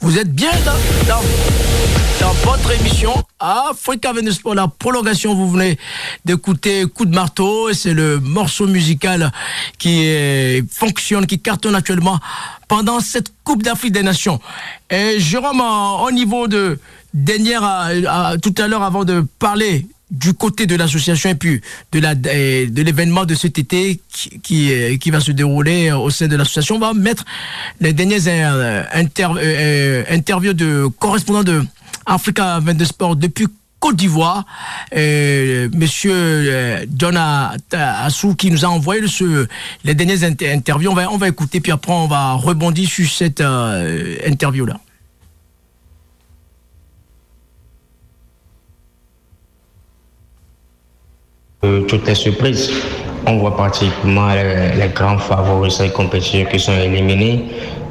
Vous êtes bien dans, votre émission Africa Venus pour la prolongation. Vous venez d'écouter Coup de marteau. C'est le morceau musical qui fonctionne, qui cartonne actuellement pendant cette Coupe d'Afrique des Nations. Et Jérôme, au niveau de dernière, tout à l'heure, avant de parler du côté de l'association et puis de de l'événement de cet été qui, qui va se dérouler au sein de l'association on va mettre les dernières euh, inter, euh, interviews de correspondants de Africa 22 Sport depuis Côte d'Ivoire, euh, Monsieur John Assou qui nous a envoyé ce, les dernières inter interviews. On va, on va écouter, puis après on va rebondir sur cette euh, interview-là. Euh, toutes les surprises. On voit pratiquement les, grands favoris de cette compétition qui sont éliminés.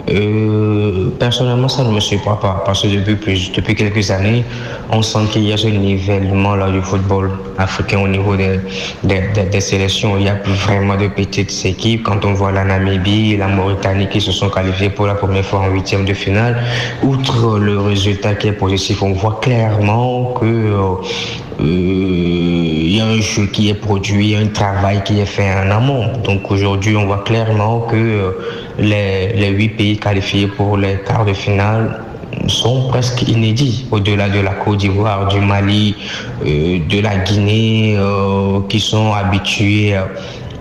Euh, personnellement, ça ne me surprend pas parce que depuis, plus, depuis quelques années, on sent qu'il y a ce nivellement là du football africain au niveau des, des, des, sélections. Il y a plus vraiment de petites équipes. Quand on voit la Namibie et la Mauritanie qui se sont qualifiées pour la première fois en huitième de finale, outre le résultat qui est positif, on voit clairement que euh, il y a un jeu qui est produit, un travail qui est fait en amont. Donc aujourd'hui, on voit clairement que les, les huit pays qualifiés pour les quarts de finale sont presque inédits au-delà de la Côte d'Ivoire, du Mali, euh, de la Guinée, euh, qui sont habitués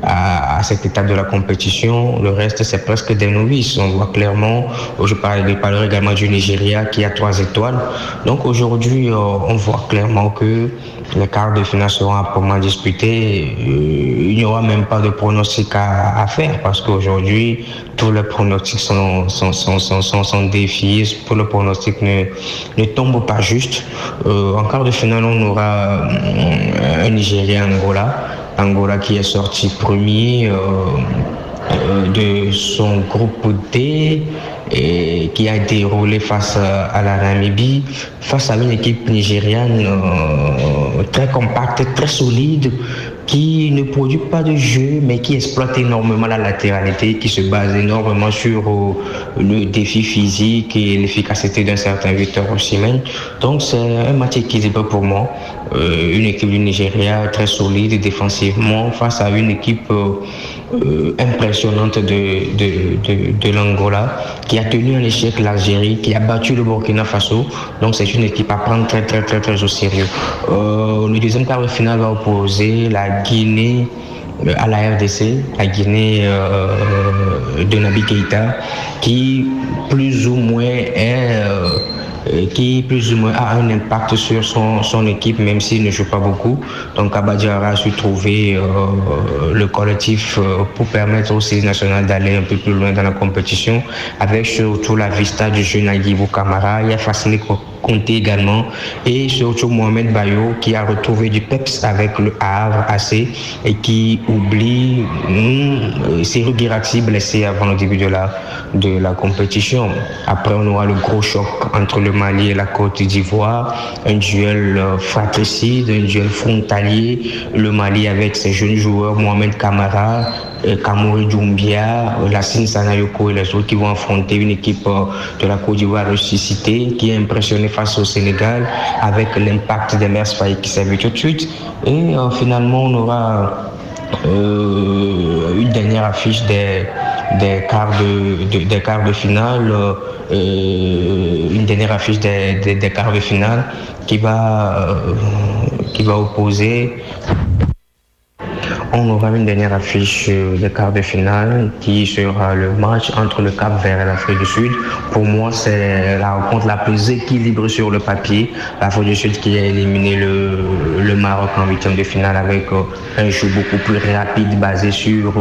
à, cette étape de la compétition. Le reste, c'est presque des novices. On voit clairement, je parlerai, je parlerai également du Nigeria qui a trois étoiles. Donc aujourd'hui, euh, on voit clairement que les quarts de finale seront âprement disputés. Euh, il n'y aura même pas de pronostic à, faire parce qu'aujourd'hui, tous les pronostics sont, sont, sont, sont, sont, défiés. Tous les pronostics ne, ne tombent pas juste. Euh, en quart de finale, on aura un Nigeria-Angola. Angola qui est sorti premier euh, euh, de son groupe D et qui a déroulé face à la Namibie, face à une équipe nigériane euh, très compacte, très solide, qui ne produit pas de jeu, mais qui exploite énormément la latéralité, qui se base énormément sur euh, le défi physique et l'efficacité d'un certain Victor Osimhen. Donc c'est un match équilibré pour moi. Euh, une équipe du Nigeria très solide défensivement face à une équipe euh, impressionnante de, de, de, de l'Angola qui a tenu en échec l'Algérie, qui a battu le Burkina Faso. Donc c'est une équipe à prendre très très très très au sérieux. le deuxième quart de finale va opposer la Guinée à la RDC, la Guinée euh, de Nabi Keïta, qui plus ou moins est euh, qui plus ou moins a un impact sur son, son équipe, même s'il ne joue pas beaucoup. Donc Abadjara a su trouver euh, le collectif euh, pour permettre aux séries nationales d'aller un peu plus loin dans la compétition, avec surtout la vista du jeune Aguibou Kamara. Il a fasciné Conté également. Et surtout Mohamed Bayo qui a retrouvé du peps avec le Havre AC et qui oublie hmm, Cyril blessé avant le début de la, de la compétition. Après on aura le gros choc entre le Mali et la Côte d'Ivoire, un duel fratricide, un duel frontalier, le Mali avec ses jeunes joueurs Mohamed Kamara, Kamori Doumbia, Lassine Sanayoko et les autres qui vont affronter une équipe de la Côte d'Ivoire ressuscitée qui est impressionnée face au Sénégal avec l'impact des Mers qui s'est vu tout de suite. Et euh, finalement, on aura euh, une dernière affiche des, des, quarts, de, de, des quarts de finale, euh, une dernière affiche des, des, des, quarts de finale qui va, qui va opposer on aura une dernière affiche des quarts de finale qui sera le match entre le Cap Vert et l'Afrique du Sud. Pour moi, c'est la rencontre la plus équilibrée sur le papier. L'Afrique du Sud qui a éliminé le, Maroc en huitième de finale avec euh, un jeu beaucoup plus rapide basé sur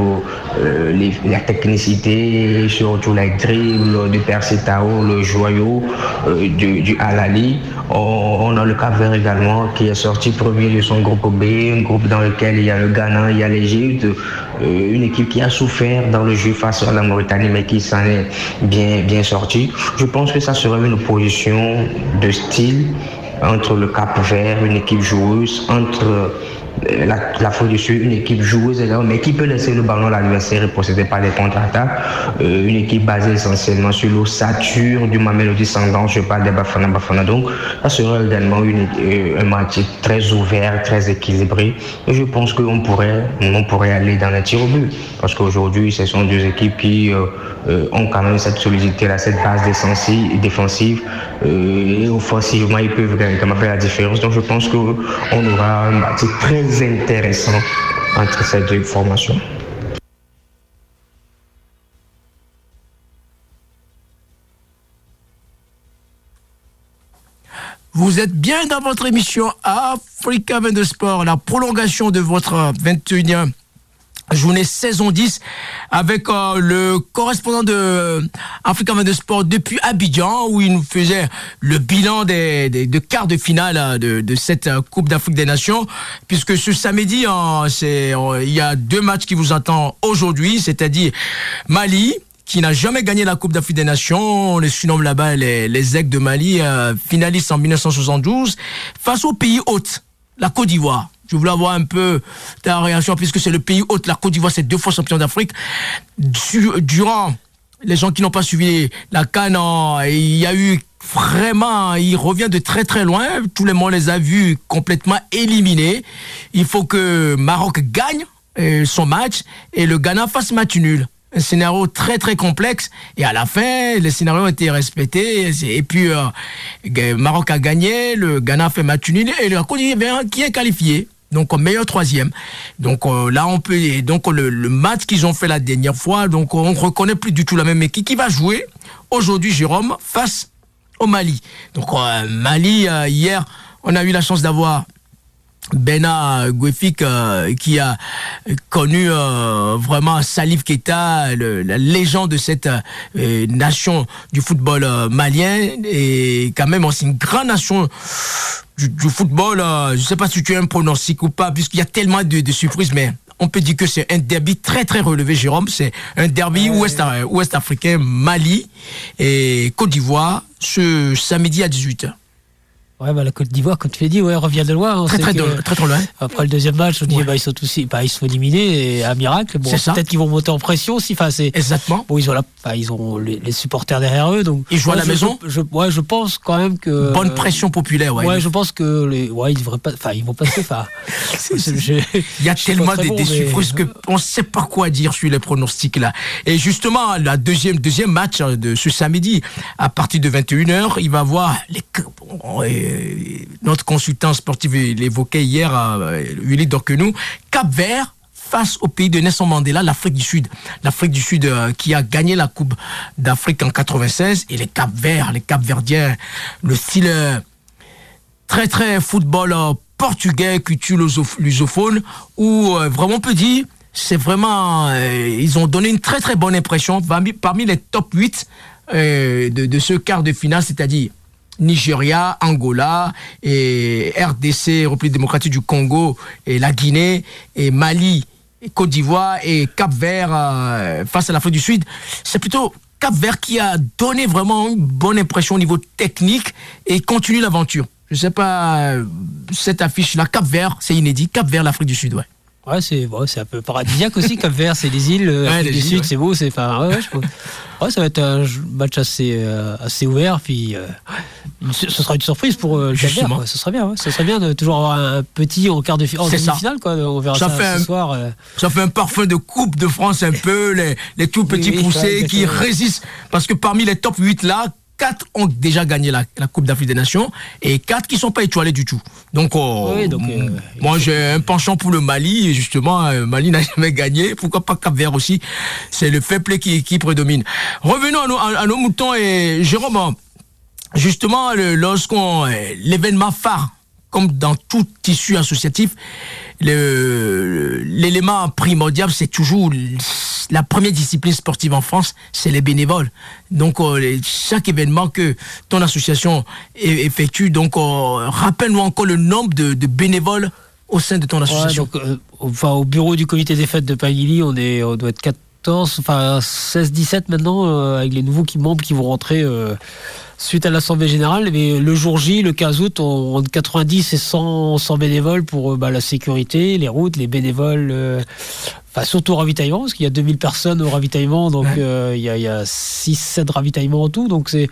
euh, la technicité, surtout les dribbles de Persitao, le joyau euh, du, du Alali. On, a le Cap Vert également qui est sorti premier de son groupe B, un groupe dans lequel il y a le Ghana, il y a l'Égypte, euh, une équipe qui a souffert dans le jeu face à la Mauritanie, mais qui s'en est bien, bien sorti. Je pense que ça sera une opposition de style entre le Cap Vert, une équipe joueuse, entre la, la du Sud, une équipe joueuse, mais qui peut laisser le ballon à l'adversaire et procéder par des contre-attaques. Euh, une équipe basée essentiellement sur l'ossature du Mamelody Sangdan, je parle des Bafana Bafana. Donc, ça sera également une, euh, un match très ouvert, très équilibré. Et je pense qu'on pourrait, on pourrait aller dans les tirs au but. Parce qu'aujourd'hui, ce sont deux équipes qui ont quand même cette solidité, là, cette base défensive. et offensivement, ils peuvent quand même faire la différence. Donc, je pense qu'on aura un match très intéressant entre ces deux formations. Vous êtes bien dans votre émission Africa 22 Sport, la prolongation de votre 21e journée saison 10 avec euh, le correspondant de Africa 22 Sport depuis Abidjan où il nous faisait le bilan des, des de quarts de finale euh, de, de cette euh, Coupe d'Afrique des Nations puisque ce samedi c'est il y a deux matchs qui vous attendent aujourd'hui c'est-à-dire Mali qui n'a jamais gagné la Coupe d'Afrique des Nations, on les surnomme là-bas les, les de Mali, finalistes en 1972, face au pays hôte, la Côte d'Ivoire. Je voulais avoir un peu ta réaction, puisque c'est le pays hôte, la Côte d'Ivoire, c'est deux fois champion d'Afrique. Durant les gens qui n'ont pas suivi la Cannes, il y a eu vraiment, il revient de très très loin. Tous les monde les a vus complètement éliminés. Il faut que Maroc gagne euh, son match et le Ghana fasse match nul un scénario très très complexe et à la fin les scénarios ont été respectés et puis euh, Maroc a gagné le Ghana fait match nul et le Côte d'Ivoire qui est qualifié donc meilleur troisième. Donc euh, là on peut donc le, match qu'ils ont fait la dernière fois, donc on reconnaît plus du tout la même équipe qui va jouer aujourd'hui Jérôme face au Mali. Donc euh, Mali euh, hier on a eu la chance d'avoir Bena Gwefik qui a connu vraiment Salif Keita, la légende de cette nation du football malien et quand même c'est une grande nation du, football, euh, je ne sais pas si tu as un pronostic ou pas, puisqu'il y a tellement de, surprises, mais on peut dire que c'est un derby très très relevé, Jérôme. C'est un derby ouest, ouest africain, Mali et Côte d'Ivoire, ce samedi à 18h. Ouais, bah, la Côte d'Ivoire, comme tu l'as dit, ouais, revient de loin. très, très, très, très, loin. Après le deuxième match, on dit, bah, ils sont tous, bah, ils sont éliminés, et à miracle. Bon, peut-être qu'ils vont monter en pression aussi. Enfin, c'est. Exactement. Bon, ils ont la, ils ont les, supporters derrière eux, donc. Ils jouent à la maison. Je, ouais, je pense quand même que. Bonne pression populaire, ouais. Ouais, je pense que les, ouais, ils devraient pas, enfin, ils vont passer, enfin. Il y a tellement des, bon, des que on sait pas quoi dire sur les pronostics là. Et justement, la deuxième, deuxième match de ce samedi, à partir de 21h, il va voir les, notre consultant sportif l'évoquait hier, Willy Dorquenou, Cap Vert face au pays de Nelson Mandela, l'Afrique du Sud. L'Afrique du Sud euh, qui a gagné la Coupe d'Afrique en 96 et les Cap Verts, les Cap Verdiens, le style euh, très très football euh, portugais, culture lusophone, où vraiment on peut dire, c'est vraiment, ils ont donné une très très bonne impression parmi, les top 8 de, de ce quart de finale, c'est-à-dire Nigeria, Angola, et RDC, République démocratique du Congo, et la Guinée, et Mali, Côte d'Ivoire et Cap Vert euh, face à l'Afrique du Sud. C'est plutôt Cap Vert qui a donné vraiment une bonne impression au niveau technique et continue l'aventure. Je sais pas, euh, cette affiche-là, Cap Vert, c'est inédit. Cap Vert, l'Afrique du Sud, ouais. Ouais, c'est un peu paradisiaque aussi, Cap Vert, c'est les îles, euh, du Sud, c'est beau, c'est enfin, ouais, ouais, ça va être un match assez euh, assez ouvert, puis euh, ce sera une surprise pour le Vert, ce sera bien, ce serait bien de toujours avoir un petit au quart de en demi-finale, quoi, on verra ça, fait ce soir. Ça fait un parfum de Coupe de France un peu, les, les tout petits poussés qui résistent, parce que parmi les top 8 là, quatre ont déjà gagné la, Coupe d'Afrique des Nations et quatre qui sont pas étoilés du tout. Donc, oh, euh, moi j'ai un penchant pour le Mali, justement, euh, Mali n'a jamais gagné, pourquoi pas Cap Vert aussi, c'est le play qui, qui prédomine. Revenons à nos, moutons et Jérôme, justement, lorsqu'on, euh, l'événement phare, comme dans tout tissu associatif, l'élément primordial, c'est toujours la première discipline sportive en France, c'est les bénévoles. Donc, euh, chaque événement que ton association effectue, donc, euh, rappelle-nous encore le nombre de, bénévoles au sein de ton association. Euh, enfin, au bureau du comité des fêtes de Pagili, on, est, on doit être 14, enfin 16, 17 maintenant, avec les nouveaux qui, membres qui vont rentrer suite à l'Assemblée Générale. Mais le jour J, le 15 août, on, 90 et 100, 100 bénévoles pour bah, la sécurité, les routes, les bénévoles Enfin, surtout au ravitaillement, parce qu'il y a 2000 personnes au ravitaillement, donc euh, il, y a, a, 6-7 ravitaillements en tout. Donc c'est.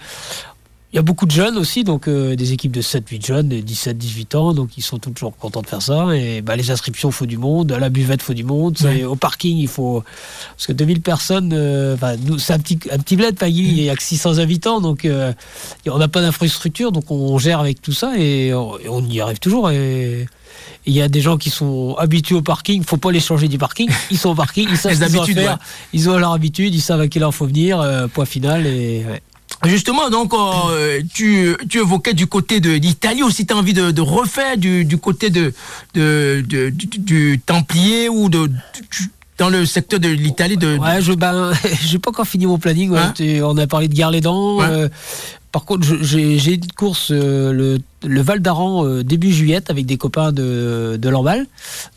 Il y a beaucoup de jeunes aussi, donc euh, des équipes de 7-8 jeunes, 17-18 ans, donc ils sont toujours contents de faire ça. Et bah, les inscriptions, il faut du monde, à la buvette, il faut du monde, au parking, il faut. Parce que 2000 personnes, euh, nous, c'est un petit, un petit bled, il n'y a que 600 habitants, donc on n'a pas d'infrastructure, donc on gère avec tout ça et on, et on y arrive toujours. Et il y a des gens qui sont habitués au parking, il faut pas les changer du parking. Ils sont au parking, ils savent ce qu'ils faire. Ils ont leur habitude, ils savent à quelle heure faut venir, euh, point final. Et, Justement, donc, euh, tu, tu, évoquais du côté de l'Italie aussi, tu as envie de, refaire du, du, côté de, de, du, Templier ou de, dans le secteur de l'Italie de, Ouais, je ben, j'ai pas encore fini mon planning. Hein on a parlé de Gare-les-Dents. Euh, par contre, j'ai une course le le Val d'Aran euh, début juillet avec des copains de, de Lamballe.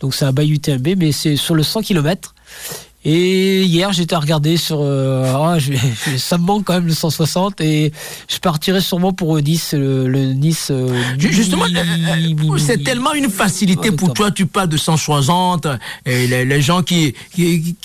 Donc c'est un Bayou UTMB, mais c'est sur le 100 km. Et hier, j'étais à regarder sur. Euh, ah, ça me manque quand même le 160 et je partirai sûrement pour Nice, le, Nice. Euh, justement, c'est tellement une facilité pour toi. Tu parles de 160 et les, gens qui, qui,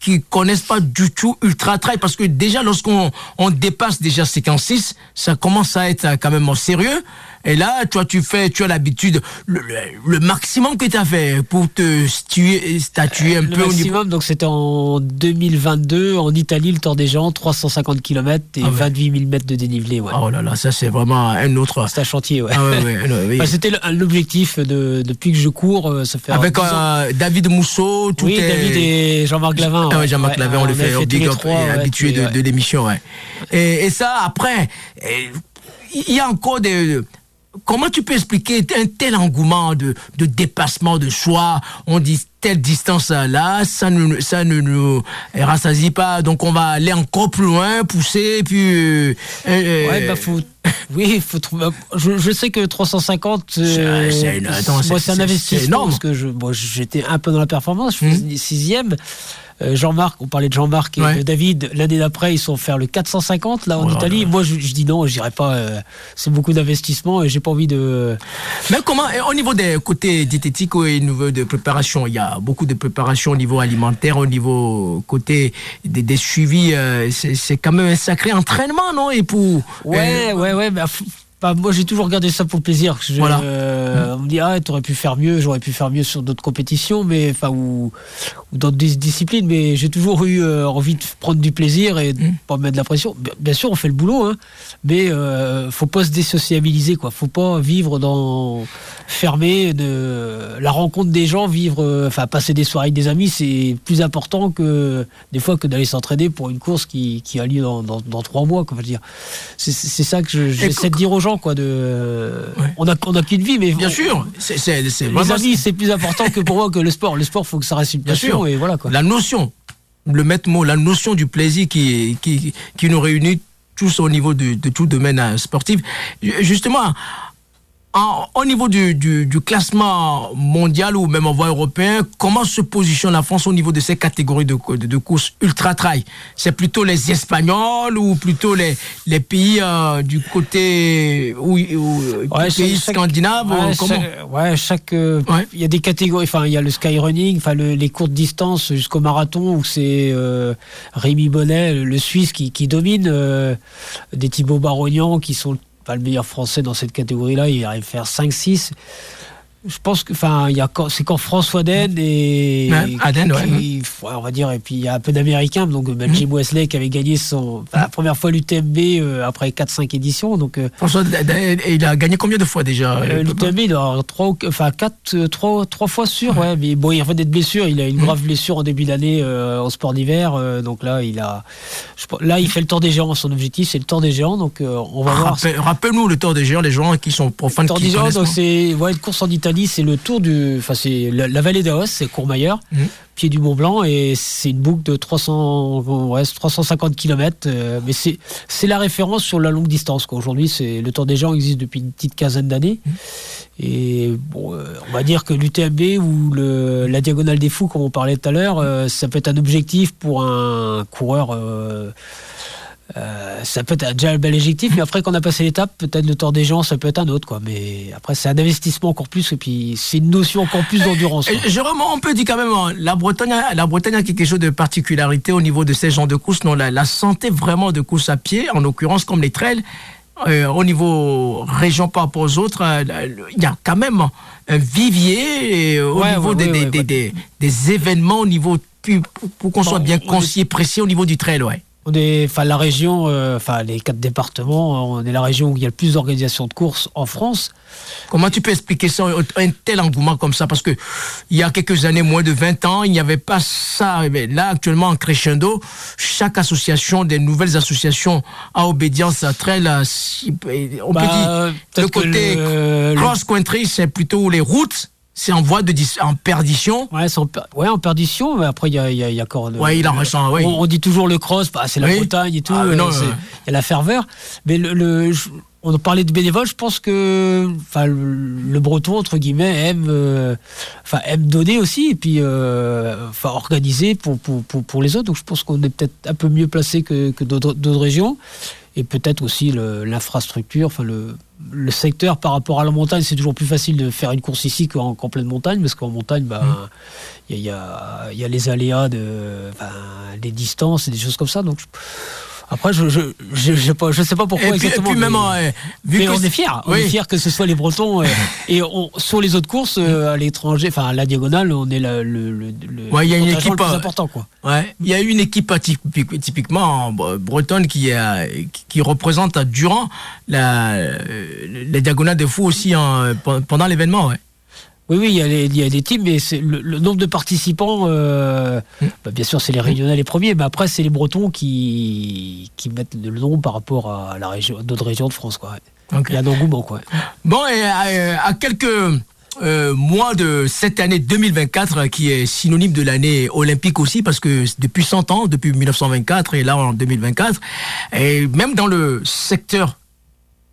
qui connaissent pas du tout Ultra Trail parce que déjà lorsqu'on on dépasse déjà 56, ça commence à être quand même sérieux. Et là, toi, tu fais, tu as l'habitude, le, maximum que tu as fait pour te statuer, statuer un le peu au niveau. donc c'était en 2022, en Italie, le Tour des Géants, 350 km et 28 000 mètres de dénivelé. Ouais. Oh là là, ça c'est vraiment un autre. C'est un chantier, ouais. Ah c'était l'objectif de, depuis que je cours. Euh, ça fait Avec euh, David Mousseau, tout oui, David et Jean-Marc Lavin. Ah Jean-Marc Lavin, on, le fait, on big habitué de, l'émission, ouais. Et, et, ça, après, il y a encore des comment tu peux expliquer un tel engouement de, de dépassement de choix? On dit telle distance là, ça ne, ça ne nous rassasie pas, donc on va aller encore plus loin, pousser, puis. Euh, euh, ouais, bah faut. Oui, faut trouver. Je, je sais que 350, euh, c'est un investissement parce que je, j'étais un peu dans la performance, je faisais hmm. sixième. Euh, Jean-Marc, on parlait de Jean-Marc et de David, l'année d'après, ils sont faire le 450 là en Italie. Moi, je, dis non, je pas. Euh, c'est beaucoup d'investissement et j'ai pas envie de. Mais comment, au niveau des côtés diététiques et au niveau de préparation, il y a beaucoup de préparation au niveau alimentaire, au niveau côté des, suivis. Euh, c'est quand même un sacré entraînement, non? Et pour. Ouais, ouais, ouais. Bah, moi, j'ai toujours regardé ça pour le plaisir. voilà. Euh, on me dit, ah, t'aurais pu faire mieux, j'aurais pu faire mieux sur d'autres compétitions, mais enfin, ou, ou dans d'autres disciplines, mais j'ai toujours eu euh, envie de prendre du plaisir et de mm. pas mettre de la pression. Bien sûr, on fait le boulot, hein, mais euh, faut pas se désociabiliser, quoi. Faut pas vivre dans fermé de la rencontre des gens, vivre, euh, enfin, passer des soirées avec des amis, c'est plus important que des fois que d'aller s'entraîner pour une course qui, qui a lieu dans, dans, dans trois mois, dire. C'est ça que j'essaie de dire aux gens quoi. De, on a, on a qu'une vie, mais bien sûr, c'est, les amis, c'est plus important que pour moi que le sport. Le sport, faut que ça reste une passion et voilà quoi. La notion, le maître mot, la notion du plaisir qui, qui, qui nous réunit tous au niveau de, de tout domaine euh, sportif. Justement, au niveau du, du, classement mondial ou même en voie européen, comment se positionne la France au niveau de ces catégories de, de, courses ultra-trail C'est plutôt les Espagnols ou plutôt les, les pays euh, du côté ou, pays scandinaves Ouais, chaque, euh, il y a des catégories. Enfin, il y a le skyrunning, enfin les courtes distances jusqu'au marathon où c'est euh, Rémi Bonnet, le, Suisse, qui, qui domine, des Thibaut Barognan qui sont pas le meilleur français dans cette catégorie-là, il arrive à faire 5-6 je pense que, enfin, il y a c'est quand François Den et Aden, on va dire, et puis il y a un peu d'américains, donc ben, Jim Wesley qui avait gagné son la première fois l'UTMB euh, après 4-5 éditions, donc euh, François, il a gagné combien de fois déjà euh, L'UTMB, il a trois, enfin quatre, trois, trois fois sûr, ouais. mais bon, il revient d'être blessure, il a une grave blessure en début d'année au sport d'hiver, donc là, il a, là, il fait le Tour des Géants, son objectif, c'est le Tour des Géants, donc on va voir. Rappelle-nous le Tour des Géants, les gens qui sont profanes. Le Tour des Géants, c'est une course en Italie c'est le tour du. Enfin, c'est la, vallée d'Aos, c'est Courmayeur, mhm. pied du Mont Blanc, et c'est une boucle de 300, ouais, 350 km. mais c'est, c'est la référence sur la longue distance. Aujourd'hui, c'est, le Tour des gens existe depuis une petite quinzaine d'années. Mhm. Et bon, on va dire que l'UTMB ou le, la Diagonale des Fous, comme on parlait tout à l'heure, ça peut être un objectif pour un coureur. Euh, ça peut être déjà un bel objectif, mais après qu'on a passé l'étape, peut-être le tour des gens, ça peut être un autre, quoi. Mais après, c'est un investissement encore plus, et puis c'est une notion encore plus d'endurance. Jérôme, on peut dire quand même, hein, la Bretagne, la Bretagne a quelque chose de particularité au niveau de ces genres de courses. Non, la, santé vraiment de course à pied, en l'occurrence comme les trails, euh, au niveau région par rapport aux autres, euh, il y a quand même un vivier au niveau des, des, événements, au niveau pour, qu'on soit bien concis et précis au niveau du trail, ouais. On est, enfin, la région, euh, enfin, les quatre départements, on est la région où il y a le plus d'organisations de courses en France. Comment tu peux expliquer ça, un tel engouement comme ça? Parce que il y a quelques années, moins de 20 ans, il n'y avait pas ça. Mais là, actuellement, en crescendo, chaque association, des nouvelles associations à obédience à trail, on peut bah, dire, le côté cross-country, c'est plutôt les routes c'est en voie de en perdition. Ouais, en, ouais, en perdition, mais après, il y a, y, a, y a encore. ouais, il en ouais. on, dit toujours le cross, bah, c'est la Bretagne et tout. Ah, euh, il y a la ferveur. Mais le, le on parlait de bénévoles, je pense que enfin, le, breton, entre guillemets, aime, euh, enfin, aime donner aussi, et puis euh, enfin, organiser pour, pour, pour, pour, les autres. Donc je pense qu'on est peut-être un peu mieux placé que, que d'autres régions et peut-être aussi l'infrastructure, enfin le, le, secteur par rapport à la montagne, c'est toujours plus facile de faire une course ici qu'en pleine montagne, parce qu'en montagne, bah, mmh. il y, a, y, a, les aléas, de, des distances et des choses comme ça. Donc, après, je je, je, je, sais pas pourquoi exactement. Et puis même, mais, on est fiers. On est fiers que ce soit les Bretons. et on, sur les autres courses euh, à l'étranger, enfin à la diagonale, on est le, le, le, ouais, y a une équipe, plus important. Quoi. Ouais, il y a une équipe typiquement bretonne qui, qui représente durant la, la diagonale des fous aussi en, pendant l'événement. Ouais. Oui, oui, il y a, il y a des teams, mais le, le, nombre de participants, euh, mm. bah, bien sûr, c'est les régionaux les premiers, mais après, c'est les Bretons qui, qui mettent le nom par rapport à la région, d'autres régions de France. Quoi. Il y a un engouement. Quoi. Bon, et à, quelques euh, mois de cette année 2024, qui est synonyme de l'année olympique aussi, parce que depuis 100 ans, depuis 1924 et là en 2024, et même dans le secteur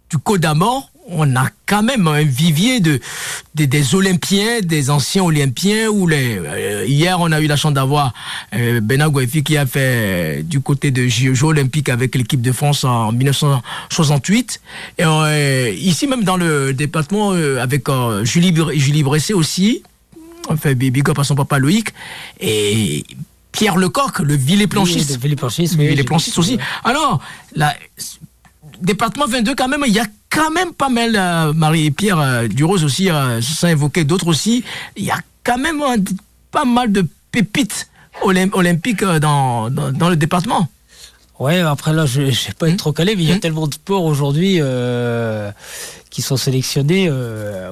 du Codamort, on a quand même un vivier de, des Olympiens, des anciens Olympiens. Où les, euh, hier, on a eu la chance d'avoir euh, Bernard qui a fait euh, du côté de Jeux olympiques avec l'équipe de France en 1968. Et euh, ici, même dans le département, avec Julie, Julie Bressé aussi, enfin, big up à son papa Loïc. Et Pierre Lecoq, le villet-planchiste. Oui, le planchiste aussi. Alors, la, département 22, quand même, il y a quand même pas mal, euh, Marie et Pierre euh, Durose aussi, euh, sans évoquer d'autres aussi, il y a quand même pas mal de pépites olympiques dans, dans, le département. Ouais, après là, je ne vais pas être trop calé, mais il y a mmh. tellement de sports aujourd'hui qui sont sélectionnés.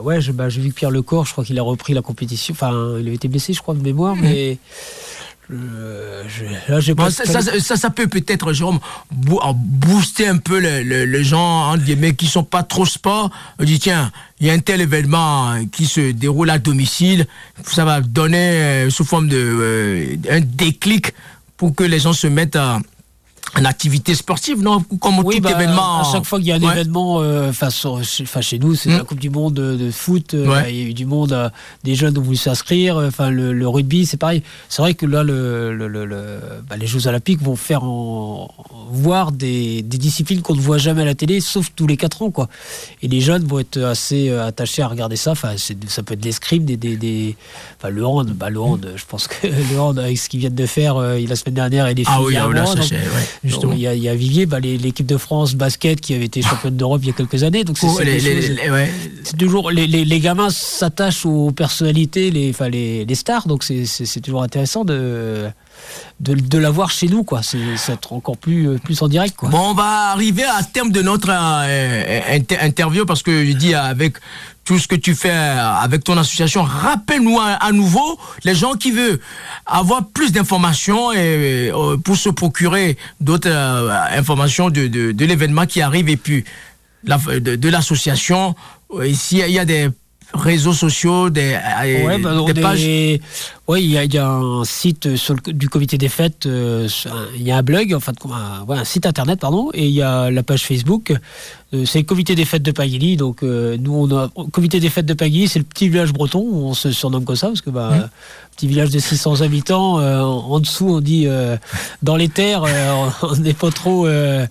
ouais, bah, j'ai vu que Pierre Lecor, je crois qu'il a repris la compétition. Enfin, il avait été blessé, je crois, de mémoire, mmh. mais euh, ça, ça, peut peut-être, Jérôme, booster un peu les, gens mecs qui sont pas trop sport. On dit tiens, il y a un tel événement qui se déroule à domicile, ça va donner euh, sous forme de euh, un déclic pour que les gens se mettent à une activité sportive, non Comme tout bah, événement. À chaque fois qu'il y a un événement, euh, chez nous, c'est la hmm. Coupe du Monde de, foot. Euh, il y a eu du monde, euh, des jeunes ont voulu s'inscrire. Enfin, le, rugby, c'est pareil. C'est vrai que là, le, bah, les Jeux Olympiques vont faire en, voir des, disciplines qu'on ne voit jamais à la télé, sauf tous les 4 ans, quoi. Et les jeunes vont être assez attachés à regarder ça. Enfin, ça peut être l'escrime, des, des, des, enfin, le hand. Bah, le hand, je pense que le hand, avec ce qu'ils viennent de faire la semaine dernière et les ah oui, ah, là, ça, il y, a, il y a Vivier, bah, l'équipe de France basket qui avait été championne d'Europe il y a quelques années. Donc c'est toujours les, les, gamins s'attachent aux personnalités, les, enfin, les, les stars. Donc c'est toujours intéressant de de, de l'avoir chez nous, quoi. C'est être encore plus, plus en direct, quoi. Bon, on va arriver à terme de notre euh, interview parce que je dis avec tout ce que tu fais avec ton association. Rappelle-nous à, nouveau les gens qui veulent avoir plus d'informations et, euh, pour se procurer d'autres euh, informations de, de, l'événement qui arrive et puis de, l'association. S'il y a des réseaux sociaux, des, euh, Ouais, bah, des pages ouais, il y, a- il y a un site sur le, du comité des fêtes, euh, il y a un blog, enfin un, ouais, un site internet, pardon, et il y a la page Facebook. Euh, c'est le comité des fêtes de Pagili. Donc euh, nous, on a comité des fêtes de Pagili, c'est le petit village breton. On se surnomme comme ça parce que bah, petit village de 600 habitants. euh, en, dessous, on dit euh, dans les terres, euh, on n'est pas trop euh,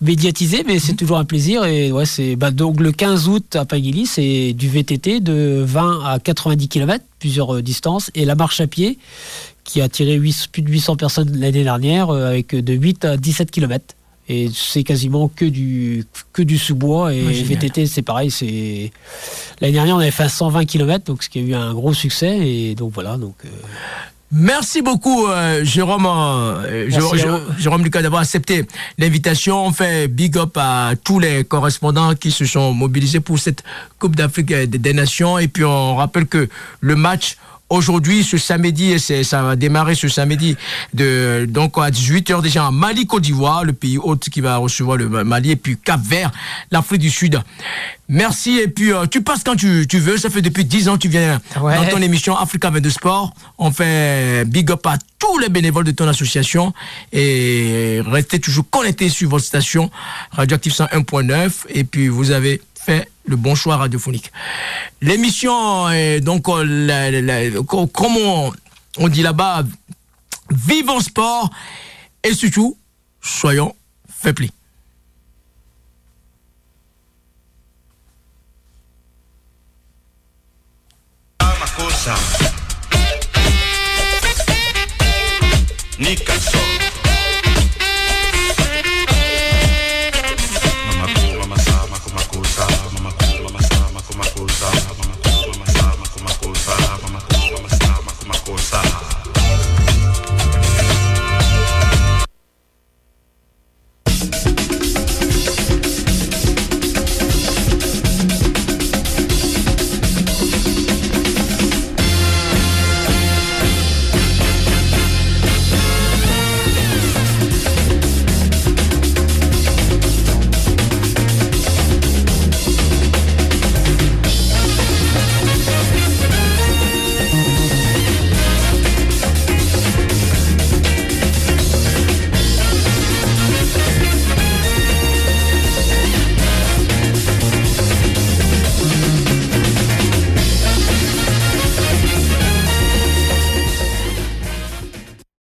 médiatisé, mais c'est toujours un plaisir. Et ouais, c'est bah, donc le 15 août à Pagili, c'est du VTT de 20 à 90 km, plusieurs euh, distances, et la marche à pied qui a attiré huit- plus de 800 personnes l'année dernière euh, avec de 8 à 17 km. Et c'est quasiment que du, que du sous-bois. Et Ouais. VTT, c'est pareil. C'est L'année dernière, on avait fait 120 km, donc ce qui a eu un gros succès. Et donc voilà. Donc, euh, Merci beaucoup, euh, Jérôme, euh, Merci Jérôme. Jérôme Lucas, d'avoir accepté l'invitation. On fait big up à tous les correspondants qui se sont mobilisés pour cette Coupe d'Afrique des, des Nations. Et puis, on rappelle que le match aujourd'hui, ce samedi, ça va démarrer ce samedi, de, donc à 18h déjà en Mali, Côte d'Ivoire, le pays hôte qui va recevoir le Mali, et puis Cap Vert, l'Afrique du Sud. Merci, et puis euh, tu passes quand tu, tu veux. Ça fait depuis 10 ans que tu viens Ouais. dans ton émission Africa 22 Sport. On fait big up à tous les bénévoles de ton association et restez toujours connectés sur votre station Radioactive 101.9 et puis vous avez le bon choix radiophonique. L'émission est donc euh, comme on, dit là-bas, vivons sport et surtout soyons so